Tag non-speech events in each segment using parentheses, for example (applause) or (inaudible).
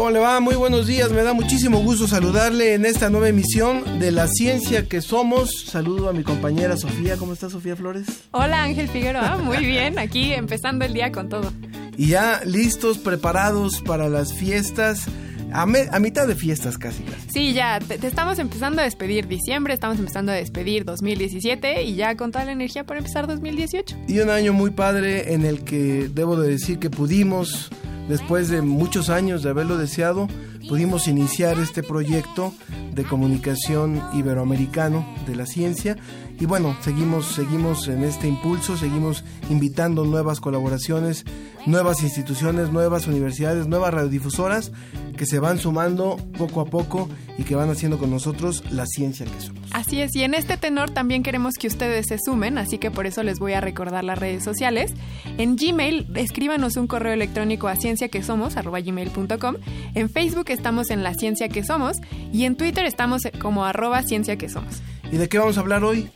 ¿Cómo le va? Muy buenos días. Me da muchísimo gusto saludarle en esta nueva emisión de La Ciencia que Somos. Saludo a mi compañera Sofía. ¿Cómo está Sofía Flores? Hola Ángel Figueroa, muy bien. Aquí empezando el día con todo. Y ya listos, preparados para las fiestas. A, me- a mitad de fiestas casi. casi. Sí, ya te, te estamos empezando a despedir diciembre, estamos empezando a despedir 2017 y ya con toda la energía para empezar 2018. Y un año muy padre en el que debo de decir que pudimos, después de muchos años de haberlo deseado, pudimos iniciar este proyecto de comunicación iberoamericano de la ciencia. Y bueno, seguimos, seguimos en este impulso, seguimos invitando nuevas colaboraciones, nuevas instituciones, nuevas universidades, nuevas radiodifusoras que se van sumando poco a poco y que van haciendo con nosotros la ciencia que somos. Así es, y en este tenor también queremos que ustedes se sumen, así que por eso les voy a recordar las redes sociales. En Gmail, escríbanos un correo electrónico a cienciaquesomos.gmail.com. En Facebook estamos en La Ciencia que Somos y en Twitter estamos como arroba ciencia que somos. ¿Y de qué vamos a hablar hoy?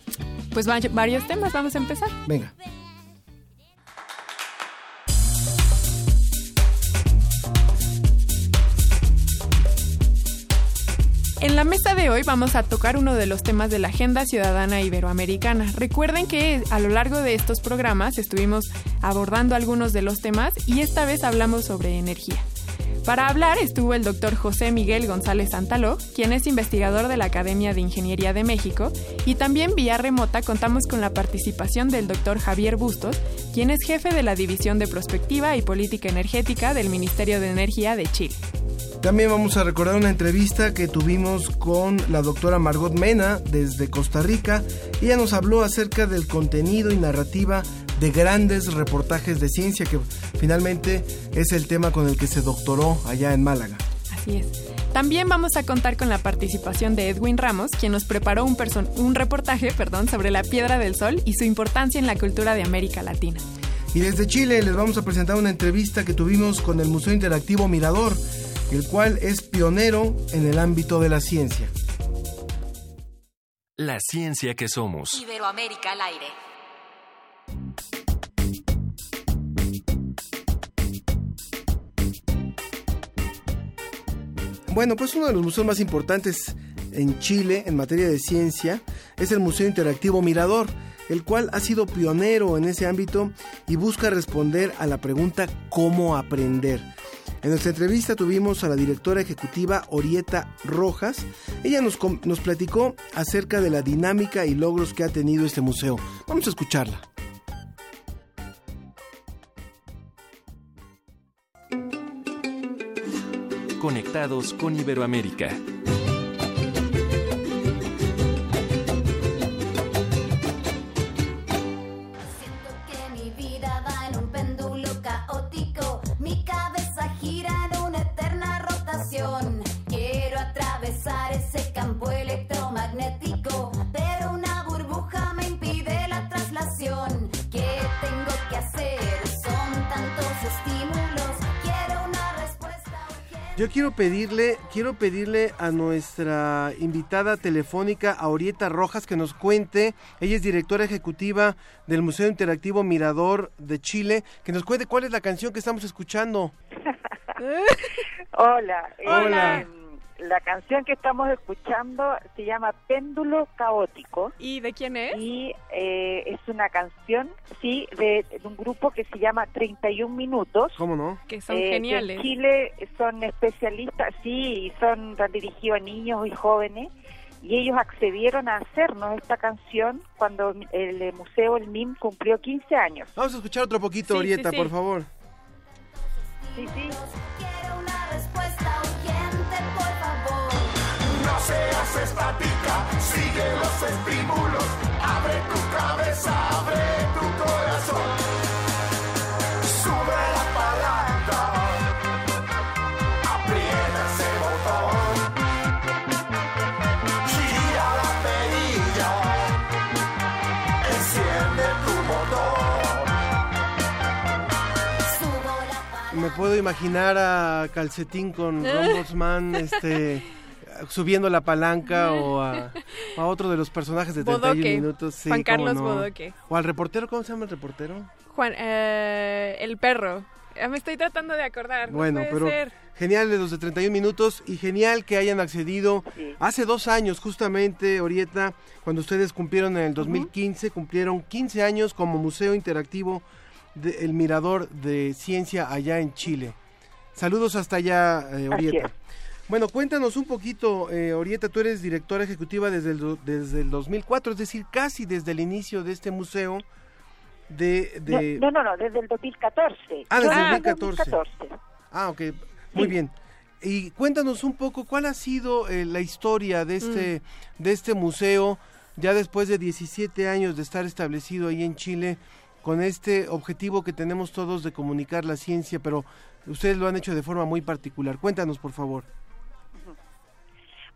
Pues va- varios temas, vamos a empezar. Venga. En la mesa de hoy vamos a tocar uno de los temas de la Agenda Ciudadana Iberoamericana. Recuerden que a lo largo de estos programas estuvimos abordando algunos de los temas y esta vez hablamos sobre energía. Para hablar estuvo el doctor José Miguel González Santaló, quien es investigador de la Academia de Ingeniería de México, y también vía remota contamos con la participación del doctor Javier Bustos, quien es jefe de la División de Prospectiva y Política Energética del Ministerio de Energía de Chile. También vamos a recordar una entrevista que tuvimos con la doctora Margot Mena desde Costa Rica. Ella nos habló acerca del contenido y narrativa de grandes reportajes de ciencia, que finalmente es el tema con el que se doctoró allá en Málaga. Así es. También vamos a contar con la participación de Edwin Ramos, quien nos preparó un, person- un reportaje perdón, sobre la Piedra del Sol y su importancia en la cultura de América Latina. Y desde Chile les vamos a presentar una entrevista que tuvimos con el Museo Interactivo Mirador, el cual es pionero en el ámbito de la ciencia. La ciencia que somos. Iberoamérica al aire. Bueno, pues uno de los museos más importantes en Chile en materia de ciencia es el Museo Interactivo Mirador, el cual ha sido pionero en ese ámbito y busca responder a la pregunta ¿cómo aprender? En nuestra entrevista tuvimos a la directora ejecutiva Orieta Rojas. Ella nos, platicó acerca de la dinámica y logros que ha tenido este museo. Vamos a escucharla. Conectados con Iberoamérica. Yo quiero pedirle, quiero pedirle a nuestra invitada telefónica, a Orieta Rojas, que nos cuente, ella es directora ejecutiva del Museo Interactivo Mirador de Chile, que nos cuente cuál es la canción que estamos escuchando. (laughs) Hola. eh, Hola. La canción que estamos escuchando se llama Péndulo Caótico ¿Y de quién es? y eh, es una canción, sí, de, de un grupo que se llama 31 Minutos. ¿Cómo no? Que son eh, que geniales. en Chile son especialistas, sí, y son dirigidos a niños y jóvenes. Y ellos accedieron a hacernos esta canción cuando el museo, el MIM, cumplió 15 años. Vamos a escuchar otro poquito, Sí, Orieta, sí, sí. por favor. Sí, sí. Seas estática, estímulos. Abre tu cabeza, abre tu corazón. Sube la palanca. Aprieta ese botón. Gira la perilla. Enciende tu motor. Me puedo imaginar a Calcetín con (laughs) Rombosman, este subiendo la palanca o a, a otro de los personajes de 31 Bodoque. minutos. sí, Juan Carlos no. Bodoque. O al reportero, ¿cómo se llama el reportero? Juan, eh, el perro. Ya me estoy tratando de acordar. no Bueno, puede pero ser. genial de los de 31 minutos y genial que hayan accedido hace dos años justamente, Orieta, cuando ustedes cumplieron en el 2015, cumplieron 15 años como Museo Interactivo del Mirador de Ciencia allá en Chile. Saludos hasta allá, eh, Así Orieta. Bueno, cuéntanos un poquito, eh, Orieta, tú eres directora ejecutiva desde el, desde el 2004, es decir, casi desde el inicio de este museo de... de- No, no, no, desde el 2014. Ah, desde Yo el nací en 2014. Ah, ok, muy bien. Y cuéntanos un poco cuál ha sido eh, la historia de este, de este museo, ya después de 17 años de estar establecido ahí en Chile, con este objetivo que tenemos todos de comunicar la ciencia, pero ustedes lo han hecho de forma muy particular. Cuéntanos, por favor.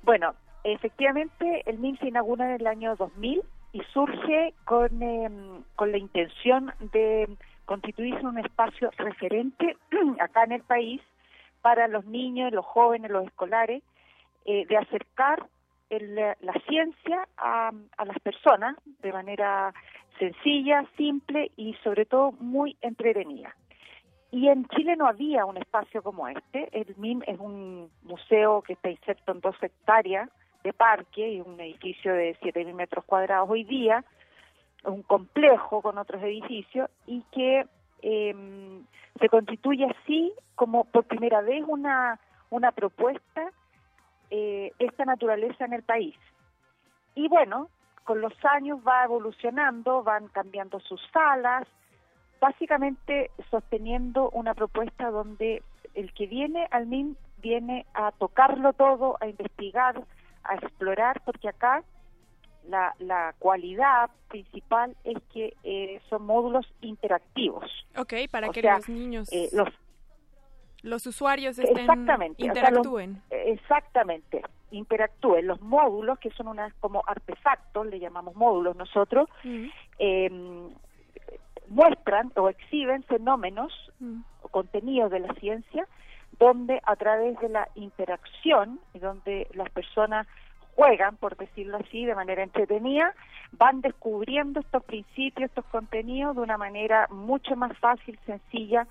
Bueno, efectivamente el MIM se inaugura en el año 2000 y surge con, em, con la intención de constituirse un espacio referente (clears throat) acá en el país para los niños, los jóvenes, los escolares, eh, de acercar el, la ciencia a las personas de manera sencilla, simple y sobre todo muy entretenida. Y en Chile no había un espacio como este. El MIM es un museo que está inserto en dos hectáreas de parque y un edificio de 7.000 metros cuadrados hoy día, un complejo con otros edificios y que eh, se constituye así como por primera vez una, una propuesta eh, esta naturaleza en el país. Y bueno, con los años va evolucionando, van cambiando sus salas, básicamente sosteniendo una propuesta donde el que viene al MIM viene a tocarlo todo, a investigar, a explorar, porque acá la, la cualidad principal es que eh, son módulos interactivos. Ok, para O que sea, los niños, eh, los los usuarios estén, Exactamente, o sea, los- interactúen. exactamente, interactúen. Los módulos, que son unas como artefactos, le llamamos módulos nosotros, eh, muestran o exhiben fenómenos o contenidos de la ciencia donde a través de la interacción y donde las personas juegan, por decirlo así, de manera entretenida, van descubriendo estos principios, estos contenidos de una manera mucho más fácil, sencilla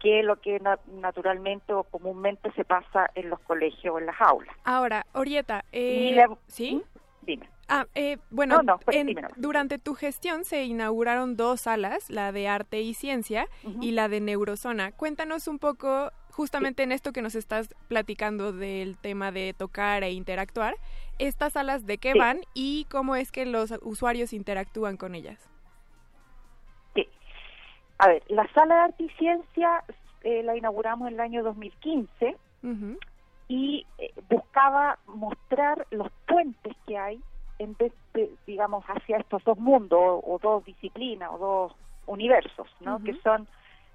que lo que na- naturalmente o comúnmente se pasa en los colegios o en las aulas. Ahora, Orieta, eh, la- ¿sí? Dime. Ah, eh, bueno, No, no, pues, en- durante tu gestión se inauguraron dos salas, la de arte y ciencia y la de neurozona. Cuéntanos un poco, justamente en esto que nos estás platicando del tema de tocar e interactuar, estas salas de qué Sí. van y cómo es que los usuarios interactúan con ellas. A ver, la sala de arte y ciencia eh, la inauguramos en el año 2015 y eh, buscaba mostrar los puentes que hay en vez de, digamos, hacia estos dos mundos o, o dos disciplinas o dos universos, ¿no? Que son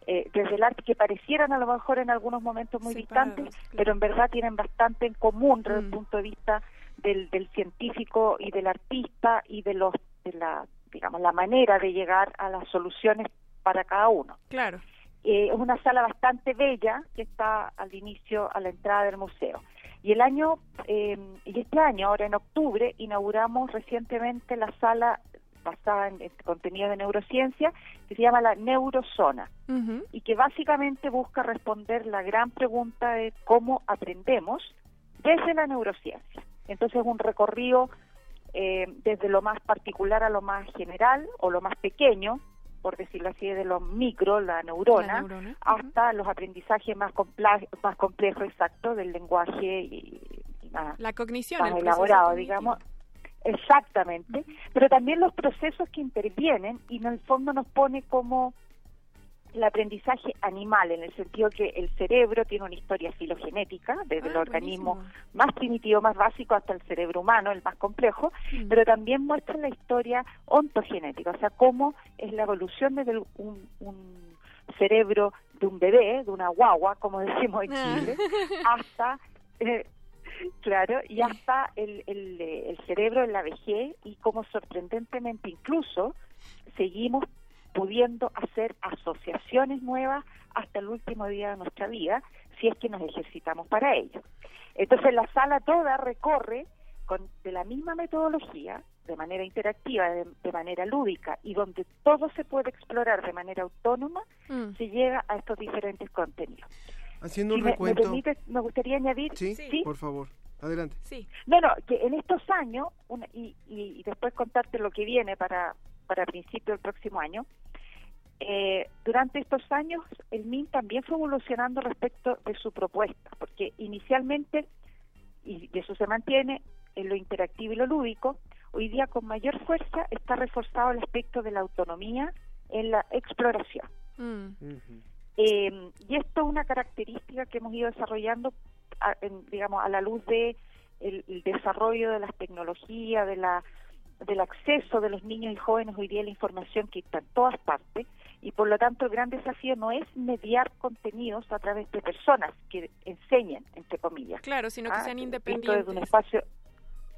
eh, desde el arte que parecieran a lo mejor en algunos momentos muy Separados, distantes, claro. pero en verdad tienen bastante en común desde Mm. el punto de vista del, del científico y del artista y de los de la digamos la manera de llegar a las soluciones para cada uno. Claro. Eh, es una sala bastante bella que está al inicio, a la entrada del museo. Y el año, eh, y este año, ahora en octubre, inauguramos recientemente la sala basada en este contenido de neurociencia que se llama la Neurozona y que básicamente busca responder la gran pregunta de cómo aprendemos desde la neurociencia. Entonces es un recorrido eh, desde lo más particular a lo más general o lo más pequeño, por decirlo así, de lo micro, la neurona, La neurona, hasta los aprendizajes más, más complejos, exactos, del lenguaje y, y más, La cognición, más el elaborado, cognitivo. digamos. Exactamente, pero también los procesos que intervienen y en el fondo nos pone como el aprendizaje animal, en el sentido que el cerebro tiene una historia filogenética, desde el Ah, organismo buenísimo. más primitivo, más básico, hasta el cerebro humano, el más complejo, Mm. pero también muestra la historia ontogenética, o sea, cómo es la evolución desde el- un, un cerebro de un bebé, de una guagua, como (laughs) decimos en Ah. Chile, (laughs) hasta... eh, Claro, y hasta el, el, eh, el cerebro en la vejez y cómo sorprendentemente incluso seguimos pudiendo hacer asociaciones nuevas hasta el último día de nuestra vida, si es que nos ejercitamos para ello. Entonces la sala toda recorre con, de la misma metodología, de manera interactiva, de, de manera lúdica, y donde todo se puede explorar de manera autónoma, Mm. se llega a estos diferentes contenidos. Haciendo Si un me, me recuento. permite, me gustaría añadir, ¿Sí? por favor. Adelante. Sí. no, no, que en estos años, una- y, y, y después contarte lo que viene para, para principio del próximo año, eh, durante estos años el MIN también fue evolucionando respecto de su propuesta, porque inicialmente, y eso se mantiene, en lo interactivo y lo lúdico, hoy día con mayor fuerza está reforzado el aspecto de la autonomía en la exploración. Mm. Eh, y esto es una característica que hemos ido desarrollando, a, en- digamos, a la luz de el, el desarrollo de las tecnologías, de la del acceso de los niños y jóvenes hoy día a la información que está en todas partes y por lo tanto el gran desafío no es mediar contenidos a través de personas que enseñen entre comillas. Claro, sino que Ah, sean independientes. desde un espacio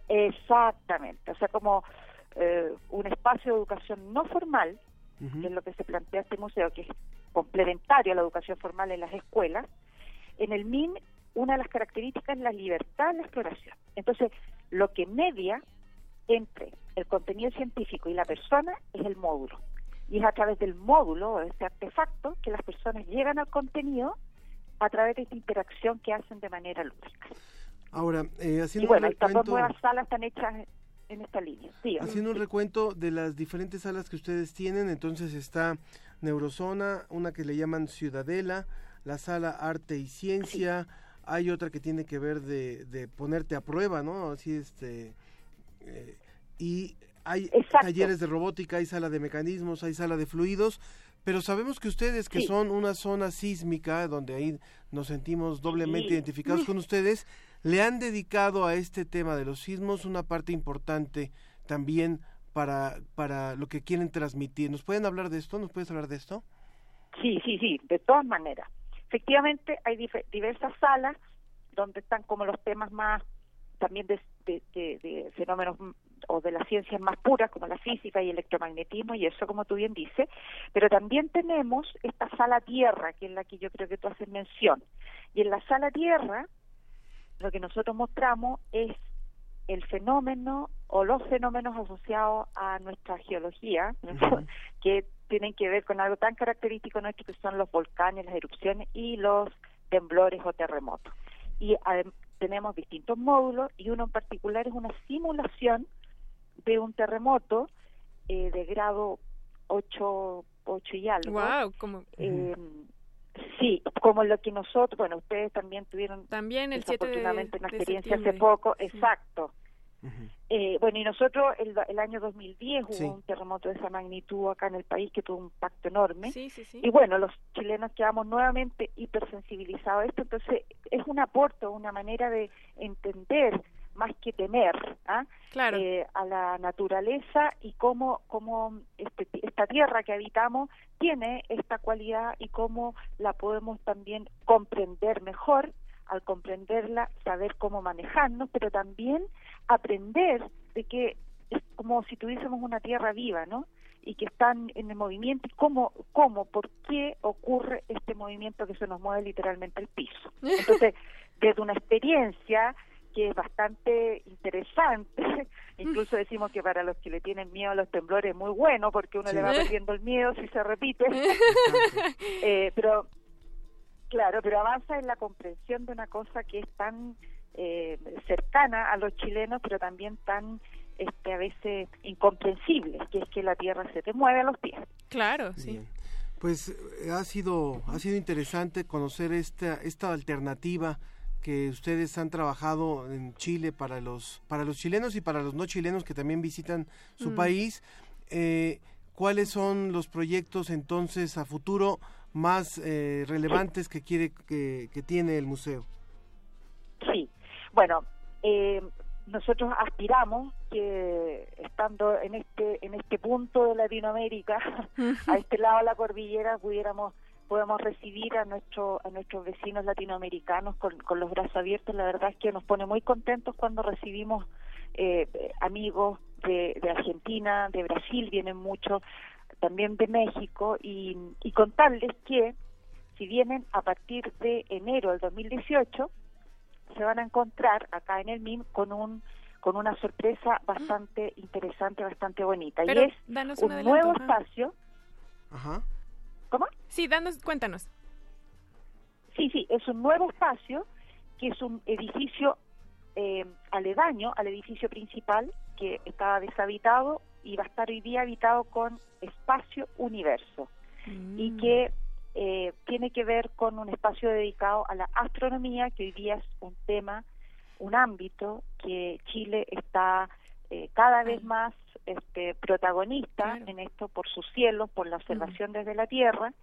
exactamente o sea como eh, un espacio de educación no formal que es lo que se plantea este museo que es complementario a la educación formal en las escuelas en el MIN una de las características es la libertad de la exploración. Entonces lo que media entre el contenido científico y la persona es el módulo y es a través del módulo o de este artefacto que las personas llegan al contenido a través de esta interacción que hacen de manera lúdica Ahora, eh, y haciendo bueno, un estas dos recuento, nuevas salas están hechas en esta línea. Sí, haciendo un recuento de las diferentes salas que ustedes tienen, entonces está Neurozona, una que le llaman Ciudadela, la sala Arte y Ciencia, hay otra que tiene que ver de, de ponerte a prueba, ¿no? Así este eh, y hay Exacto. talleres de robótica, hay sala de mecanismos, hay sala de fluidos, pero sabemos que ustedes que Sí. son una zona sísmica donde ahí nos sentimos doblemente Sí. identificados con ustedes, le han dedicado a este tema de los sismos una parte importante también para, para lo que quieren transmitir. ¿Nos pueden hablar de esto? ¿Nos puedes hablar de esto? sí, sí, sí, de todas maneras. Efectivamente, hay diversas salas donde están como los temas más también de, de- de- de fenómenos o de las ciencias más puras como la física y electromagnetismo y eso como tú bien dices, pero también tenemos esta sala tierra que es la que yo creo que tú haces mención. Y en la sala tierra lo que nosotros mostramos es el fenómeno o los fenómenos asociados a nuestra geología, (laughs) que tienen que ver con algo tan característico nuestro que son los volcanes, las erupciones y los temblores o terremotos. Y tenemos distintos módulos y uno en particular es una simulación de un terremoto eh, de grado 8, 8 y algo. Wow, como Eh, sí, como lo que nosotros, bueno, ustedes también tuvieron también el 7 de, desafortunadamente una de experiencia hace poco, Sí. exacto. Eh, bueno, y nosotros el, el año 2010 hubo Sí. un terremoto de esa magnitud acá en el país que tuvo un impacto enorme. Sí, sí, sí. Y bueno, los chilenos quedamos nuevamente hipersensibilizados a esto, entonces es un aporte, una manera de entender más que temer ¿ah? Claro. eh, a la naturaleza y cómo, cómo este, esta tierra que habitamos tiene esta cualidad y cómo la podemos también comprender mejor, al comprenderla, saber cómo manejarnos, pero también aprender de que es como si tuviésemos una tierra viva, ¿no? y que están en el movimiento y cómo, cómo, por qué ocurre este movimiento que se nos mueve literalmente el piso. (laughs) Entonces, desde una experiencia que es bastante interesante, (laughs) incluso decimos que para los que le tienen miedo a los temblores es muy bueno porque uno Sí. le va perdiendo el miedo si se repite, (laughs) Eh, pero claro, pero avanza en la comprensión de una cosa que es tan eh, cercana a los chilenos, pero también tan este, a veces incomprensible, que es que la tierra se te mueve a los pies. Claro, sí. Bien. Pues eh, ha sido ha sido interesante conocer esta esta alternativa que ustedes han trabajado en Chile para los para los chilenos y para los no chilenos que también visitan su Mm. país. Eh, ¿Cuáles son los proyectos entonces a futuro más eh, relevantes que quiere que, que tiene el museo. Sí, bueno, eh, nosotros aspiramos que estando en este en este punto de Latinoamérica, (laughs) a (laughs) este lado de la cordillera, pudiéramos podemos recibir a nuestro a nuestros vecinos latinoamericanos con, con los brazos abiertos. La verdad es que nos pone muy contentos cuando recibimos eh, amigos de, de Argentina, de Brasil, vienen muchos, también de México, y, y contarles que si vienen a partir de enero del 2018, se van a encontrar acá en el MIM con un con una sorpresa bastante interesante, bastante bonita. Pero y es un adelanto, nuevo espacio. Ajá. ¿Cómo? Sí, danos, cuéntanos. Sí, sí, es un nuevo espacio que es un edificio eh, aledaño al edificio principal que estaba deshabitado y va a estar hoy día habitado con espacio universo y que eh, tiene que ver con un espacio dedicado a la astronomía que hoy día es un tema, un ámbito que Chile está eh, cada vez más este, protagonista en esto por sus cielos, por la observación desde la Tierra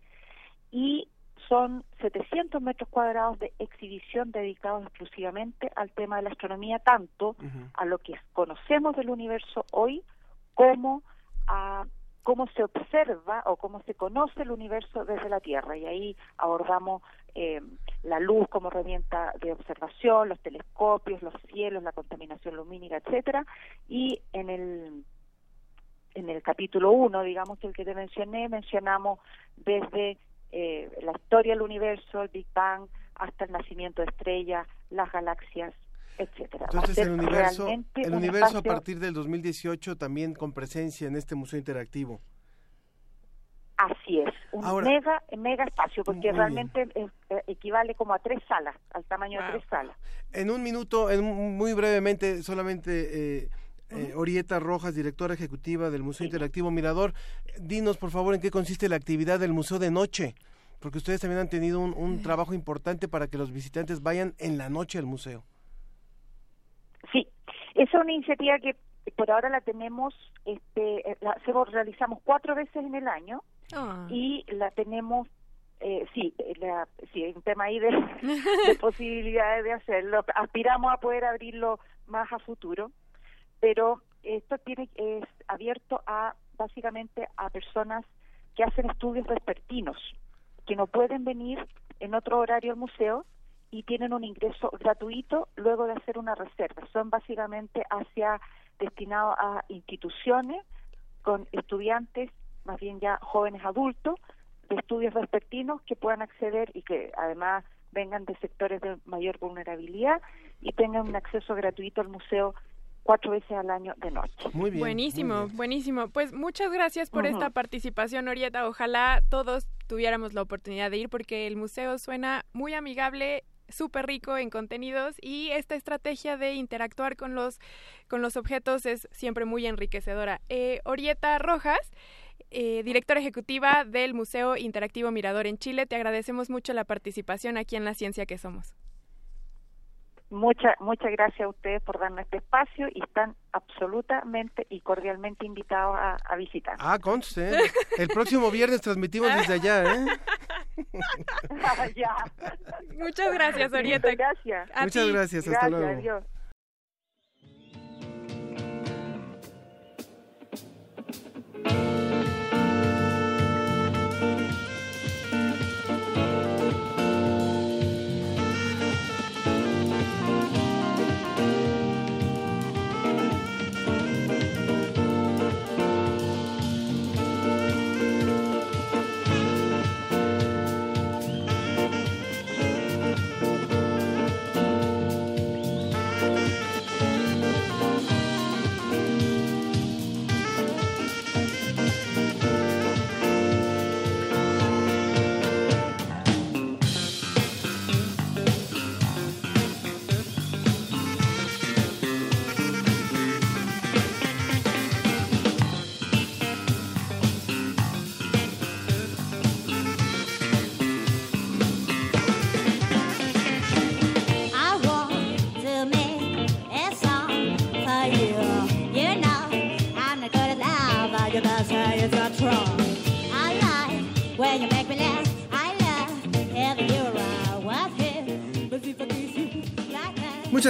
y son 700 metros cuadrados de exhibición dedicados exclusivamente al tema de la astronomía, tanto a lo que conocemos del universo hoy como a cómo se observa o cómo se conoce el universo desde la Tierra. Y ahí abordamos eh, la luz como herramienta de observación, los telescopios, los cielos, la contaminación lumínica, etcétera. Y en el en el capítulo 1, digamos que el que te mencioné, mencionamos desde eh, la historia del universo, el Big Bang, hasta el nacimiento de estrellas, las galaxias, etcétera. Entonces el universo, el un universo a partir del 2018 también con presencia en este museo interactivo. Así es, un Ahora- mega mega espacio, porque realmente eh, equivale como a tres salas, al tamaño de tres salas. En un minuto, en, muy brevemente, solamente eh, eh, Orieta Rojas, directora ejecutiva del Museo Interactivo Mirador, dinos por favor en qué consiste la actividad del museo de noche, porque ustedes también han tenido un, un trabajo importante para que los visitantes vayan en la noche al museo. Sí, esa es una iniciativa que por ahora la tenemos, este, eh, la hacemos- realizamos cuatro veces en el año Ah. y la tenemos, eh, sí, eh, la, sí, hay un tema ahí de, (laughs) de posibilidades de hacerlo. Aspiramos a poder abrirlo más a futuro, pero esto tiene es abierto a básicamente a personas que hacen estudios vespertinos, que no pueden venir en otro horario al museo y tienen un ingreso gratuito luego de hacer una reserva. Son básicamente hacia destinados a instituciones con estudiantes, más bien ya jóvenes adultos, de estudios vespertinos que puedan acceder y que además vengan de sectores de mayor vulnerabilidad y tengan un acceso gratuito al museo cuatro veces al año de noche. Muy bien. buenísimo, muy bien. buenísimo. Pues muchas gracias por esta participación, Orieta. Ojalá todos tuviéramos la oportunidad de ir porque el museo suena muy amigable súper rico en contenidos y esta estrategia de interactuar con los con los objetos es siempre muy enriquecedora. Eh, Orieta Rojas, eh, directora ejecutiva del Museo Interactivo Mirador en Chile, te agradecemos mucho la participación aquí en La Ciencia que Somos. Muchas muchas gracias a ustedes por darnos este espacio y están absolutamente y cordialmente invitados a, a visitar. Ah, conste. ¿eh? El próximo viernes transmitimos desde allá, ¿eh? (laughs) ya. Muchas gracias, Orieta. Muchas gracias. A Muchas ti. gracias, hasta Gracias, luego. adiós. I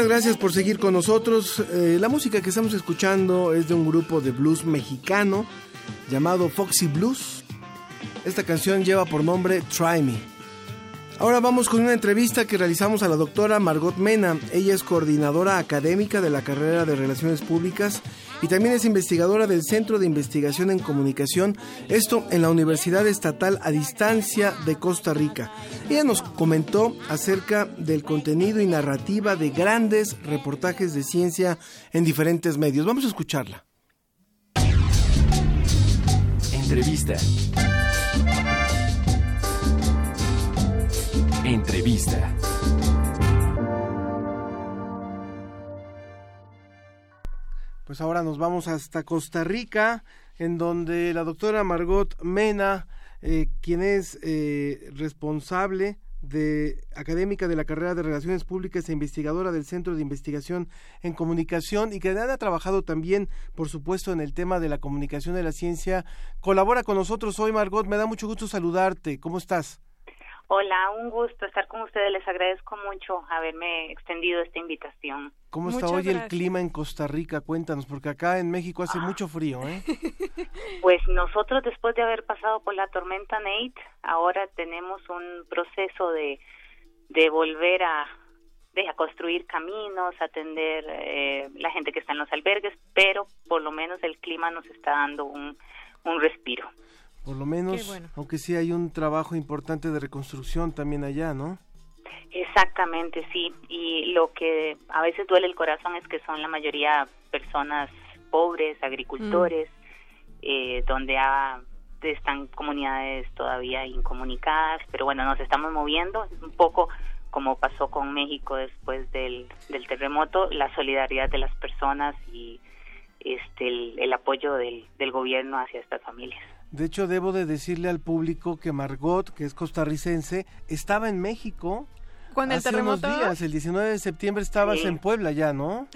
gracias por seguir con nosotros. Eh, la música que estamos escuchando es de un grupo de blues mexicano llamado Foxy Blues. Esta canción lleva por nombre Try Me. Ahora vamos con una entrevista que realizamos a la doctora Margot Mena. Ella es coordinadora académica de la carrera de Relaciones Públicas y también es investigadora del Centro de Investigación en Comunicación, esto en la Universidad Estatal a Distancia de Costa Rica. Ella nos comentó acerca del contenido y narrativa de grandes reportajes de ciencia en diferentes medios. Vamos a escucharla. Entrevista. Entrevista. Pues ahora nos vamos hasta Costa Rica, en donde la doctora Margot Mena, eh, quien es eh, responsable de académica de la carrera de Relaciones Públicas e investigadora del Centro de Investigación en Comunicación y que ha trabajado también, por supuesto, en el tema de la comunicación de la ciencia, colabora con nosotros hoy, Margot. Me da mucho gusto saludarte. ¿Cómo estás? Hola, un gusto estar con ustedes. Les agradezco mucho haberme extendido esta invitación. ¿Cómo está hoy el clima en Costa Rica? Cuéntanos, porque acá en México hace ah. mucho frío, ¿eh? (laughs) Pues nosotros, después de haber pasado por la tormenta Nate, ahora tenemos un proceso de, de volver a, de, a construir caminos, atender eh, la gente que está en los albergues, pero por lo menos el clima nos está dando un, un respiro. Por lo menos, aunque sí hay un trabajo importante de reconstrucción también allá, ¿no? Exactamente, sí. Y lo que a veces duele el corazón es que son la mayoría personas pobres, agricultores, mm. eh, donde están comunidades todavía incomunicadas, pero bueno, nos estamos moviendo un poco como pasó con México después del, del terremoto, la solidaridad de las personas y este el, apoyo del, del gobierno hacia estas familias. De hecho, debo de decirle al público que Margot, que es costarricense, estaba en México cuando el hace terremoto. unos días, el 19 de septiembre estabas en Puebla ya, ¿no?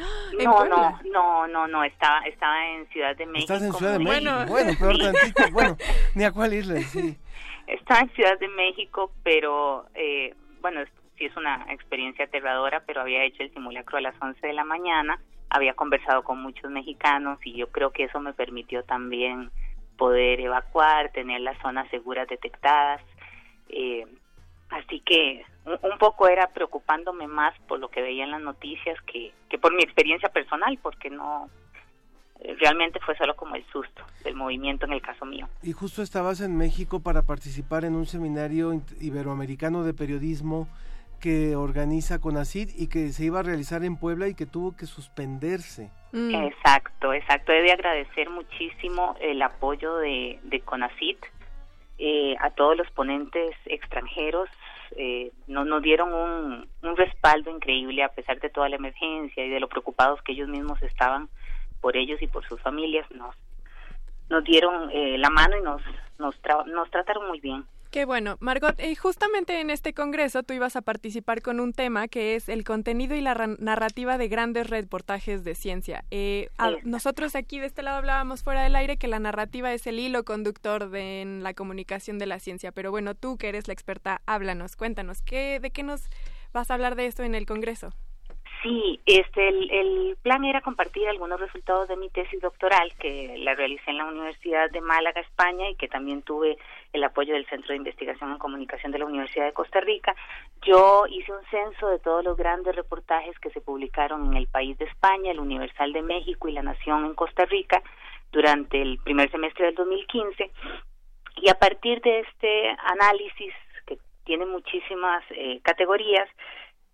No, no, no, no, no, estaba, estaba en Ciudad de México. Estás en Ciudad de México, bueno, peor tantito, bueno, (laughs) ni a cuál irle, sí. Estaba en Ciudad de México, pero, eh, bueno, sí es una experiencia aterradora, pero había hecho el simulacro a las 11 de la mañana, había conversado con muchos mexicanos y yo creo que eso me permitió también poder evacuar, tener las zonas seguras detectadas. Eh, así que un, poco era preocupándome más por lo que veía en las noticias que, que por mi experiencia personal, porque no eh, realmente fue solo como el susto del movimiento en el caso mío. Y justo estabas en México para participar en un seminario iberoamericano de periodismo que organiza CONACID y que se iba a realizar en Puebla y que tuvo que suspenderse. Mm. Exacto, exacto. He de agradecer muchísimo el apoyo de, de CONACID eh, a todos los ponentes extranjeros. Eh, nos, nos dieron un, un respaldo increíble a pesar de toda la emergencia y de lo preocupados que ellos mismos estaban por ellos y por sus familias. Nos, nos dieron eh, la mano y nos, nos, nos trataron muy bien. Qué bueno. Margot, eh, justamente en este congreso tú ibas a participar con un tema que es el contenido y la narrativa de grandes reportajes de ciencia. Eh, nosotros aquí de este lado hablábamos fuera del aire que la narrativa es el hilo conductor de en la comunicación de la ciencia, pero bueno, tú que eres la experta, háblanos, cuéntanos, ¿qué, ¿de qué nos vas a hablar de esto en el congreso? Sí, este, el, plan era compartir algunos resultados de mi tesis doctoral que la realicé en la Universidad de Málaga, España, y que también tuve el apoyo del Centro de Investigación en Comunicación de la Universidad de Costa Rica. Yo hice un censo de todos los grandes reportajes que se publicaron en el país de España, el Universal de México y la Nación en Costa Rica durante el primer semestre del 2015. Y a partir de este análisis, que tiene muchísimas eh, categorías,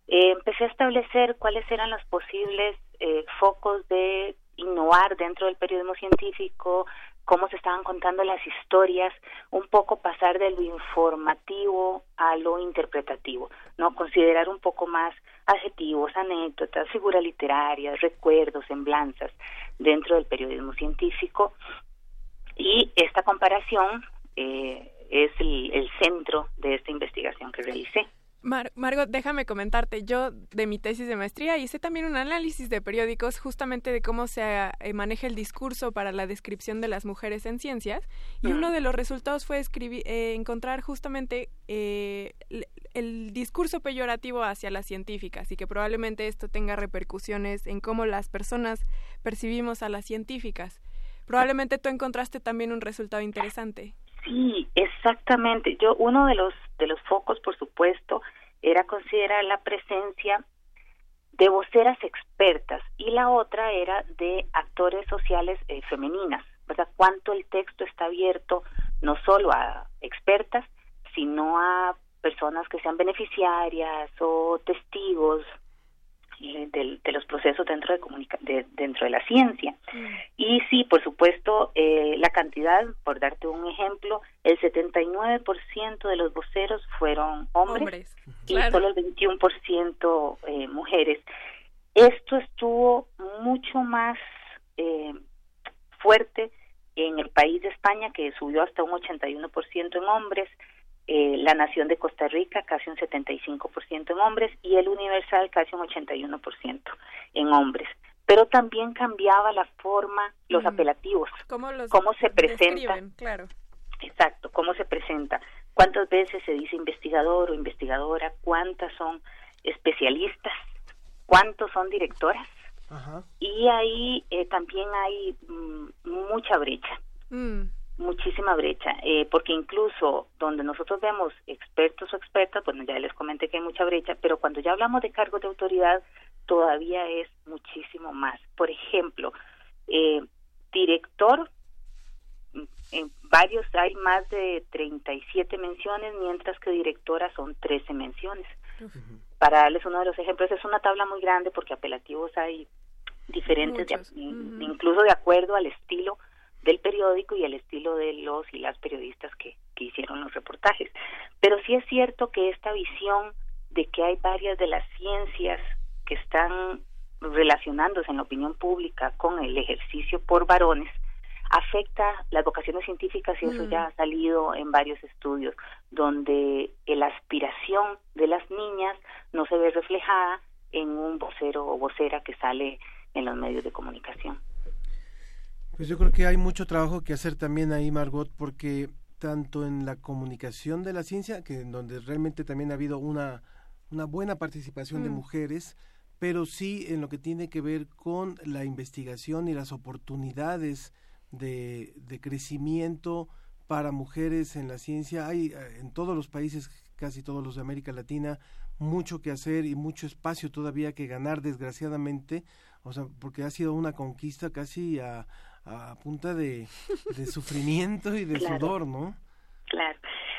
eh, empecé a establecer cuáles eran los posibles eh, focos de innovar dentro del periodismo científico, cómo se estaban contando las historias, un poco pasar de lo informativo a lo interpretativo, no considerar un poco más adjetivos, anécdotas, figuras literarias, recuerdos, semblanzas dentro del periodismo científico y esta comparación eh, es el centro de esta investigación que realicé. Margot, déjame comentarte, yo de mi tesis de maestría hice también un análisis de periódicos justamente de cómo se eh, maneja el discurso para la descripción de las mujeres en ciencias y uno de los resultados fue escribir, eh, encontrar justamente eh, el discurso peyorativo hacia las científicas y que probablemente esto tenga repercusiones en cómo las personas percibimos a las científicas. Probablemente tú encontraste también un resultado interesante. Sí, exactamente. Yo uno de los de los focos, por supuesto, era considerar la presencia de voceras expertas y la otra era de actores sociales eh, femeninas, ¿verdad? Cuánto el texto está abierto no solo a expertas, sino a personas que sean beneficiarias o testigos de, de, los procesos dentro de, dentro de la ciencia. Y sí, por supuesto, eh, la cantidad, por darte un ejemplo, el 79% de los voceros fueron hombres, y solo el 21% eh, mujeres. Esto estuvo mucho más eh, fuerte en el país de España, que subió hasta un 81% en hombres, eh, la Nación de Costa Rica casi un 75% en hombres y el Universal casi un 81% en hombres. Pero también cambiaba la forma, los apelativos, cómo, se presenta. Claro. Exacto, cómo se presenta. ¿Cuántas veces se dice investigador o investigadora? ¿Cuántas son especialistas? ¿Cuántos son directoras? Y ahí eh, también hay mm, mucha brecha. Mm muchísima brecha, eh, porque incluso donde nosotros vemos expertos o expertas, bueno, ya les comenté que hay mucha brecha, pero cuando ya hablamos de cargos de autoridad, todavía es muchísimo más. Por ejemplo, eh, director, en varios hay más de 37 menciones, mientras que directora son 13 menciones. Para darles uno de los ejemplos, es una tabla muy grande porque apelativos hay diferentes, incluso de acuerdo al estilo del periódico y el estilo de los y las periodistas que, que hicieron los reportajes. Pero sí es cierto que esta visión de que hay varias de las ciencias que están relacionándose en la opinión pública con el ejercicio por varones afecta las vocaciones científicas y eso mm. ya ha salido en varios estudios donde la aspiración de las niñas no se ve reflejada en un vocero o vocera que sale en los medios de comunicación. Pues yo creo que hay mucho trabajo que hacer también ahí, Margot, porque tanto en la comunicación de la ciencia, que en donde realmente también ha habido una, una buena participación de mm. mujeres, pero sí en lo que tiene que ver con la investigación y las oportunidades de, de crecimiento para mujeres en la ciencia. Hay eh, en todos los países, casi todos los de América Latina, mucho que hacer y mucho espacio todavía que ganar, desgraciadamente, o sea, porque ha sido una conquista casi a, a punta de, (laughs) sufrimiento y de sudor, ¿no? Claro.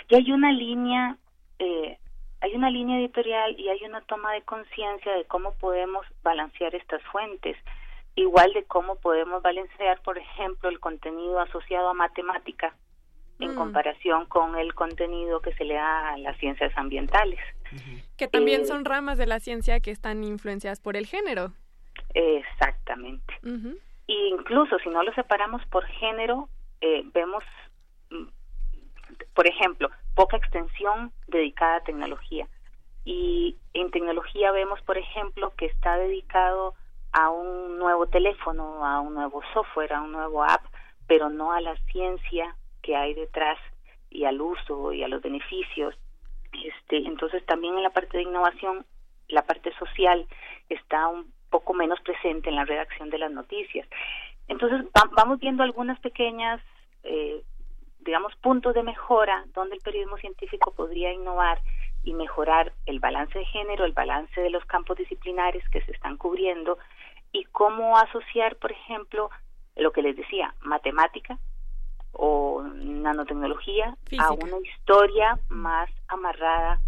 Y hay una línea, eh, hay una línea editorial y hay una toma de conciencia de cómo podemos balancear estas fuentes, igual de cómo podemos balancear, por ejemplo, el contenido asociado a matemática en mm. comparación con el contenido que se le da a las ciencias ambientales. Que también eh, son ramas de la ciencia que están influenciadas por el género. Exactamente incluso si no lo separamos por género, eh, vemos, mm, por ejemplo, poca extensión dedicada a tecnología. Y en tecnología vemos, por ejemplo, que está dedicado a un nuevo teléfono, a un nuevo software, a un nuevo app, pero no a la ciencia que hay detrás y al uso y a los beneficios. Este, entonces también en la parte de innovación, la parte social está un poco menos presente en la redacción de las noticias. Entonces vamos viendo algunas pequeñas, eh, digamos, puntos de mejora donde el periodismo científico podría innovar y mejorar el balance de género, el balance de los campos disciplinares que se están cubriendo y cómo asociar, por ejemplo, lo que les decía, matemática o nanotecnología a una historia más amarrada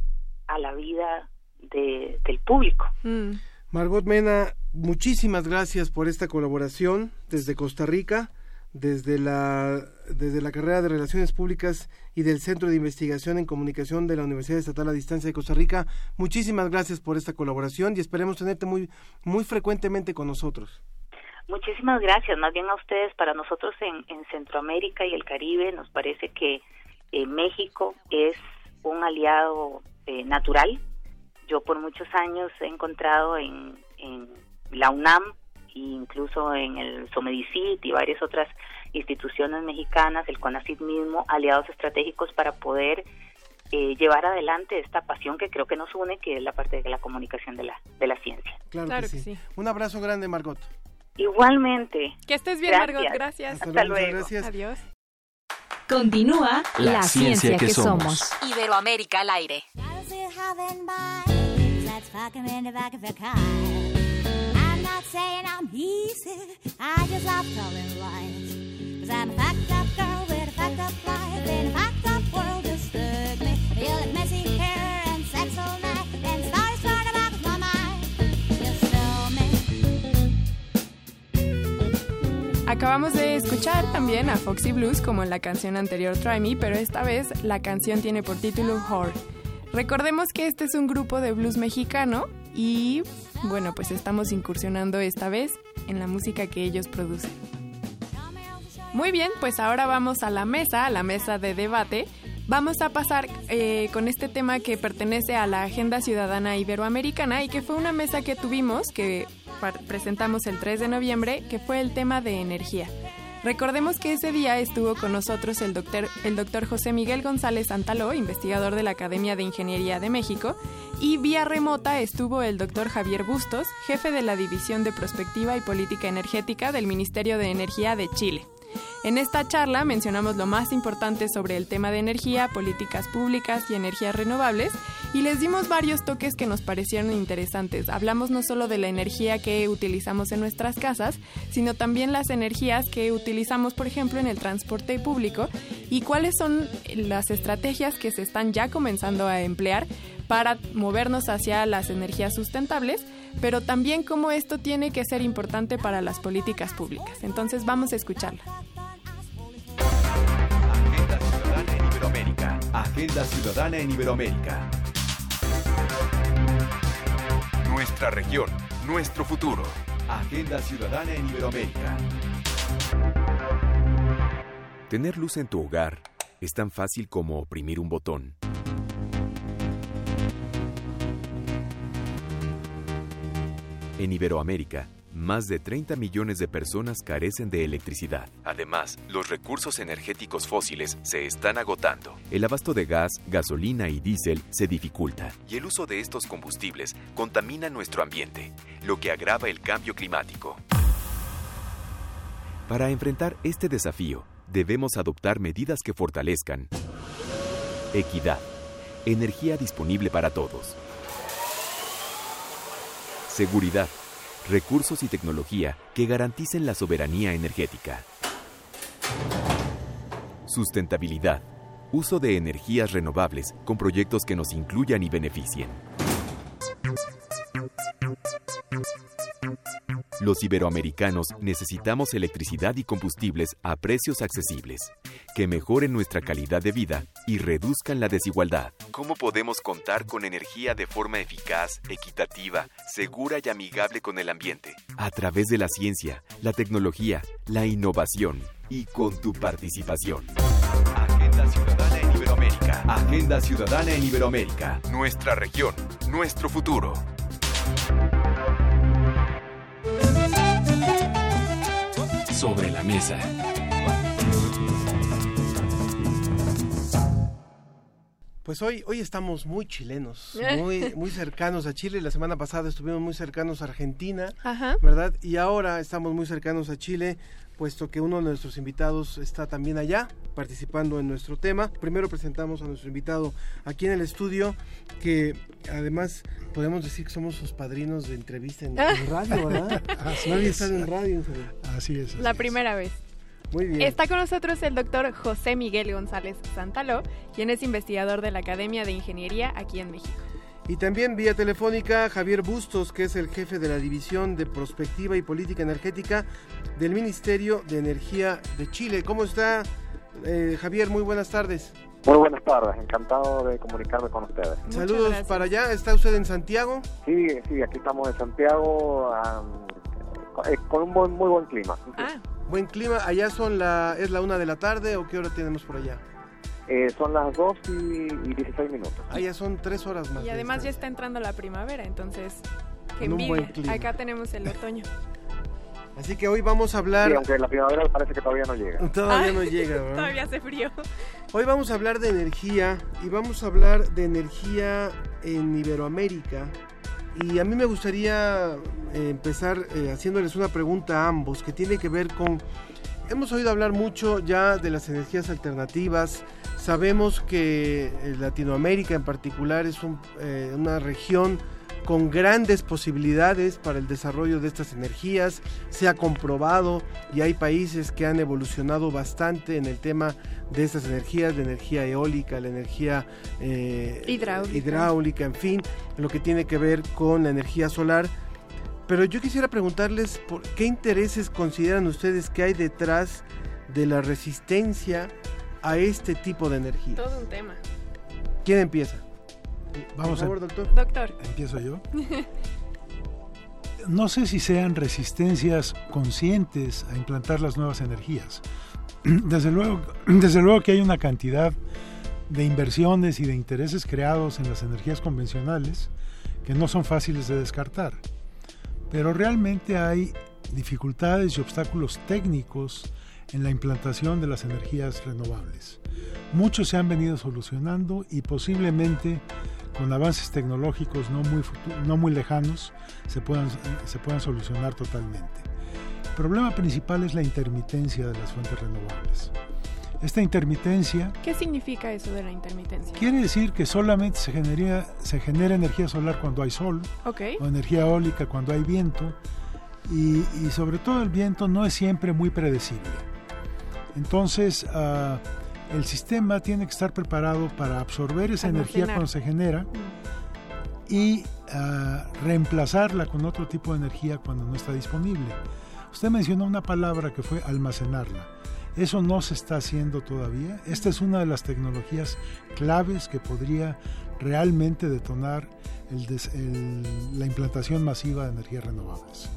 a la vida de, del público. Mm. Margot Mena, muchísimas gracias por esta colaboración desde Costa Rica, desde la, desde la carrera de Relaciones Públicas y del Centro de Investigación en Comunicación de la Universidad Estatal a Distancia de Costa Rica. Muchísimas gracias por esta colaboración y esperemos tenerte muy, muy frecuentemente con nosotros. Muchísimas gracias, más bien a ustedes, para nosotros en, Centroamérica y el Caribe nos parece que eh, México es un aliado eh, natural yo por muchos años he encontrado en, en la UNAM e incluso en el Somedicit y varias otras instituciones mexicanas, el CONACYT mismo, aliados estratégicos para poder eh, llevar adelante esta pasión que creo que nos une, que es la parte de la comunicación de la, de la ciencia. Claro, que, sí. Un abrazo grande, Margot. Igualmente. Que estés bien, Margot. Gracias. Hasta, luego. Gracias. Adiós. Continúa la, ciencia, que, somos. Iberoamérica al aire. Acabamos de escuchar también a Foxy Blues como en la canción anterior Try Me, pero esta vez la canción tiene por título Whore. Recordemos que este es un grupo de blues mexicano y bueno, pues estamos incursionando esta vez en la música que ellos producen. Muy bien, pues ahora vamos a la mesa, a la mesa de debate. Vamos a pasar eh, con este tema que pertenece a la Agenda Ciudadana Iberoamericana y que fue una mesa que tuvimos, que presentamos el 3 de noviembre, que fue el tema de energía. Recordemos que ese día estuvo con nosotros el doctor, el doctor José Miguel González Santaló, investigador de la Academia de Ingeniería de México, y vía remota estuvo el doctor Javier Bustos, jefe de la División de Prospectiva y Política Energética del Ministerio de Energía de Chile. En esta charla mencionamos lo más importante sobre el tema de energía, políticas públicas y energías renovables y les dimos varios toques que nos parecieron interesantes. Hablamos no solo de la energía que utilizamos en nuestras casas, sino también las energías que utilizamos, por ejemplo, en el transporte público y cuáles son las estrategias que se están ya comenzando a emplear para movernos hacia las energías sustentables, pero también cómo esto tiene que ser importante para las políticas públicas. Entonces vamos a escucharla. Agenda Ciudadana en Iberoamérica. Agenda Ciudadana en Iberoamérica. Nuestra región, nuestro futuro. Agenda Ciudadana en Iberoamérica. Tener luz en tu hogar es tan fácil como oprimir un botón. En Iberoamérica, más de 30 millones de personas carecen de electricidad. Además, los recursos energéticos fósiles se están agotando. El abasto de gas, gasolina y diésel se dificulta y el uso de estos combustibles contamina nuestro ambiente, lo que agrava el cambio climático. Para enfrentar este desafío, debemos adoptar medidas que fortalezcan equidad, energía disponible para todos, seguridad, recursos y tecnología que garanticen la soberanía energética. Sustentabilidad, uso de energías renovables con proyectos que nos incluyan y beneficien. Los iberoamericanos necesitamos electricidad y combustibles a precios accesibles, que mejoren nuestra calidad de vida y reduzcan la desigualdad. ¿Cómo podemos contar con energía de forma eficaz, equitativa, segura y amigable con el ambiente? A través de la ciencia, la tecnología, la innovación y con tu participación. Agenda Ciudadana en Iberoamérica. Agenda Ciudadana en Iberoamérica. Nuestra región, nuestro futuro. Sobre la mesa. Pues hoy, hoy estamos muy chilenos, (laughs) muy, muy cercanos a Chile. La semana pasada estuvimos muy cercanos a Argentina, Ajá. ¿verdad? Y ahora estamos muy cercanos a Chile, puesto que uno de nuestros invitados está también allá, participando en nuestro tema. Primero presentamos a nuestro invitado aquí en el estudio, que además podemos decir que somos sus padrinos de entrevista en, en (laughs) radio, ¿verdad? Así había es. estado en radio. Así es. La primera vez. Muy bien. Está con nosotros el doctor José Miguel González Santaló, quien es investigador de la Academia de Ingeniería aquí en México. Y también vía telefónica Javier Bustos, que es el jefe de la División de Prospectiva y Política Energética del Ministerio de Energía de Chile. ¿Cómo está eh, Javier? Muy buenas tardes. Muy buenas tardes, encantado de comunicarme con ustedes. Saludos para allá. ¿Está usted en Santiago? Sí, sí, aquí estamos en Santiago eh, con un buen- muy buen clima. Buen clima. Allá son la es la una de la tarde o qué hora tenemos por allá? Eh, son las 2 y, y 16 minutos. Ah, ya son 3 horas más. Y de además ya está entrando la primavera, entonces, un buen envidia. clima. Acá tenemos el otoño. (laughs) Así que hoy vamos a hablar... Sí, aunque la primavera parece que todavía no llega. (laughs) Todavía Ah, no llega, (laughs) ¿verdad? Todavía hace frío. Hoy vamos a hablar de energía y vamos a hablar de energía en Iberoamérica. Y a mí me gustaría eh, empezar eh, haciéndoles una pregunta a ambos que tiene que ver con... Hemos oído hablar mucho ya de las energías alternativas. Sabemos que eh, Latinoamérica en particular es un, eh, una región con grandes posibilidades para el desarrollo de estas energías. Se ha comprobado y hay países que han evolucionado bastante en el tema de estas energías, la energía eólica, la energía eh, Hidráulica. hidráulica, en fin, lo que tiene que ver con la energía solar. Pero yo quisiera preguntarles por qué intereses consideran ustedes que hay detrás de la resistencia a este tipo de energía. Todo un tema. ¿Quién empieza? Vamos Por favor, a- doctor. Doctor. Empiezo yo. (laughs) No sé si sean resistencias conscientes a implantar las nuevas energías. (clears throat) Desde luego, (clears throat) desde luego que hay una cantidad de inversiones y de intereses creados en las energías convencionales que no son fáciles de descartar. Pero realmente hay dificultades y obstáculos técnicos en la implantación de las energías renovables. Muchos se han venido solucionando y posiblemente con avances tecnológicos no muy, no muy lejanos se puedan, se puedan solucionar totalmente. El problema principal es la intermitencia de las fuentes renovables. Esta intermitencia ¿Qué significa eso de la intermitencia? quiere decir que solamente se genera, se genera energía solar cuando hay sol Ok. o energía eólica cuando hay viento y, y sobre todo el viento no es siempre muy predecible. Entonces ah, el sistema tiene que estar preparado para absorber esa energía cuando se genera y ah, reemplazarla con otro tipo de energía cuando no está disponible. Usted mencionó una palabra que fue almacenarla. Eso no se está haciendo todavía. Esta es una de las tecnologías claves que podría realmente detonar el des- el- la implantación masiva de energías renovables.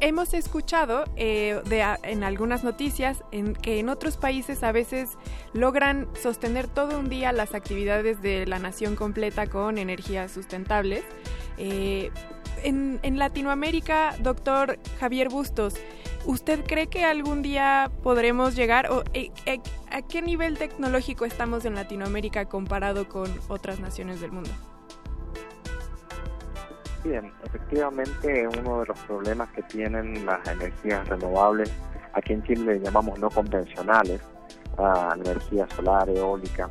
Hemos escuchado eh, de, en algunas noticias en, que en otros países a veces logran sostener todo un día las actividades de la nación completa con energías sustentables. Eh, en, en Latinoamérica, doctor Javier Bustos, ¿usted cree que algún día podremos llegar o eh, eh, a qué nivel tecnológico estamos en Latinoamérica comparado con otras naciones del mundo? Bien, efectivamente uno de los problemas que tienen las energías renovables, aquí en Chile le llamamos no convencionales, a la energía solar, eólica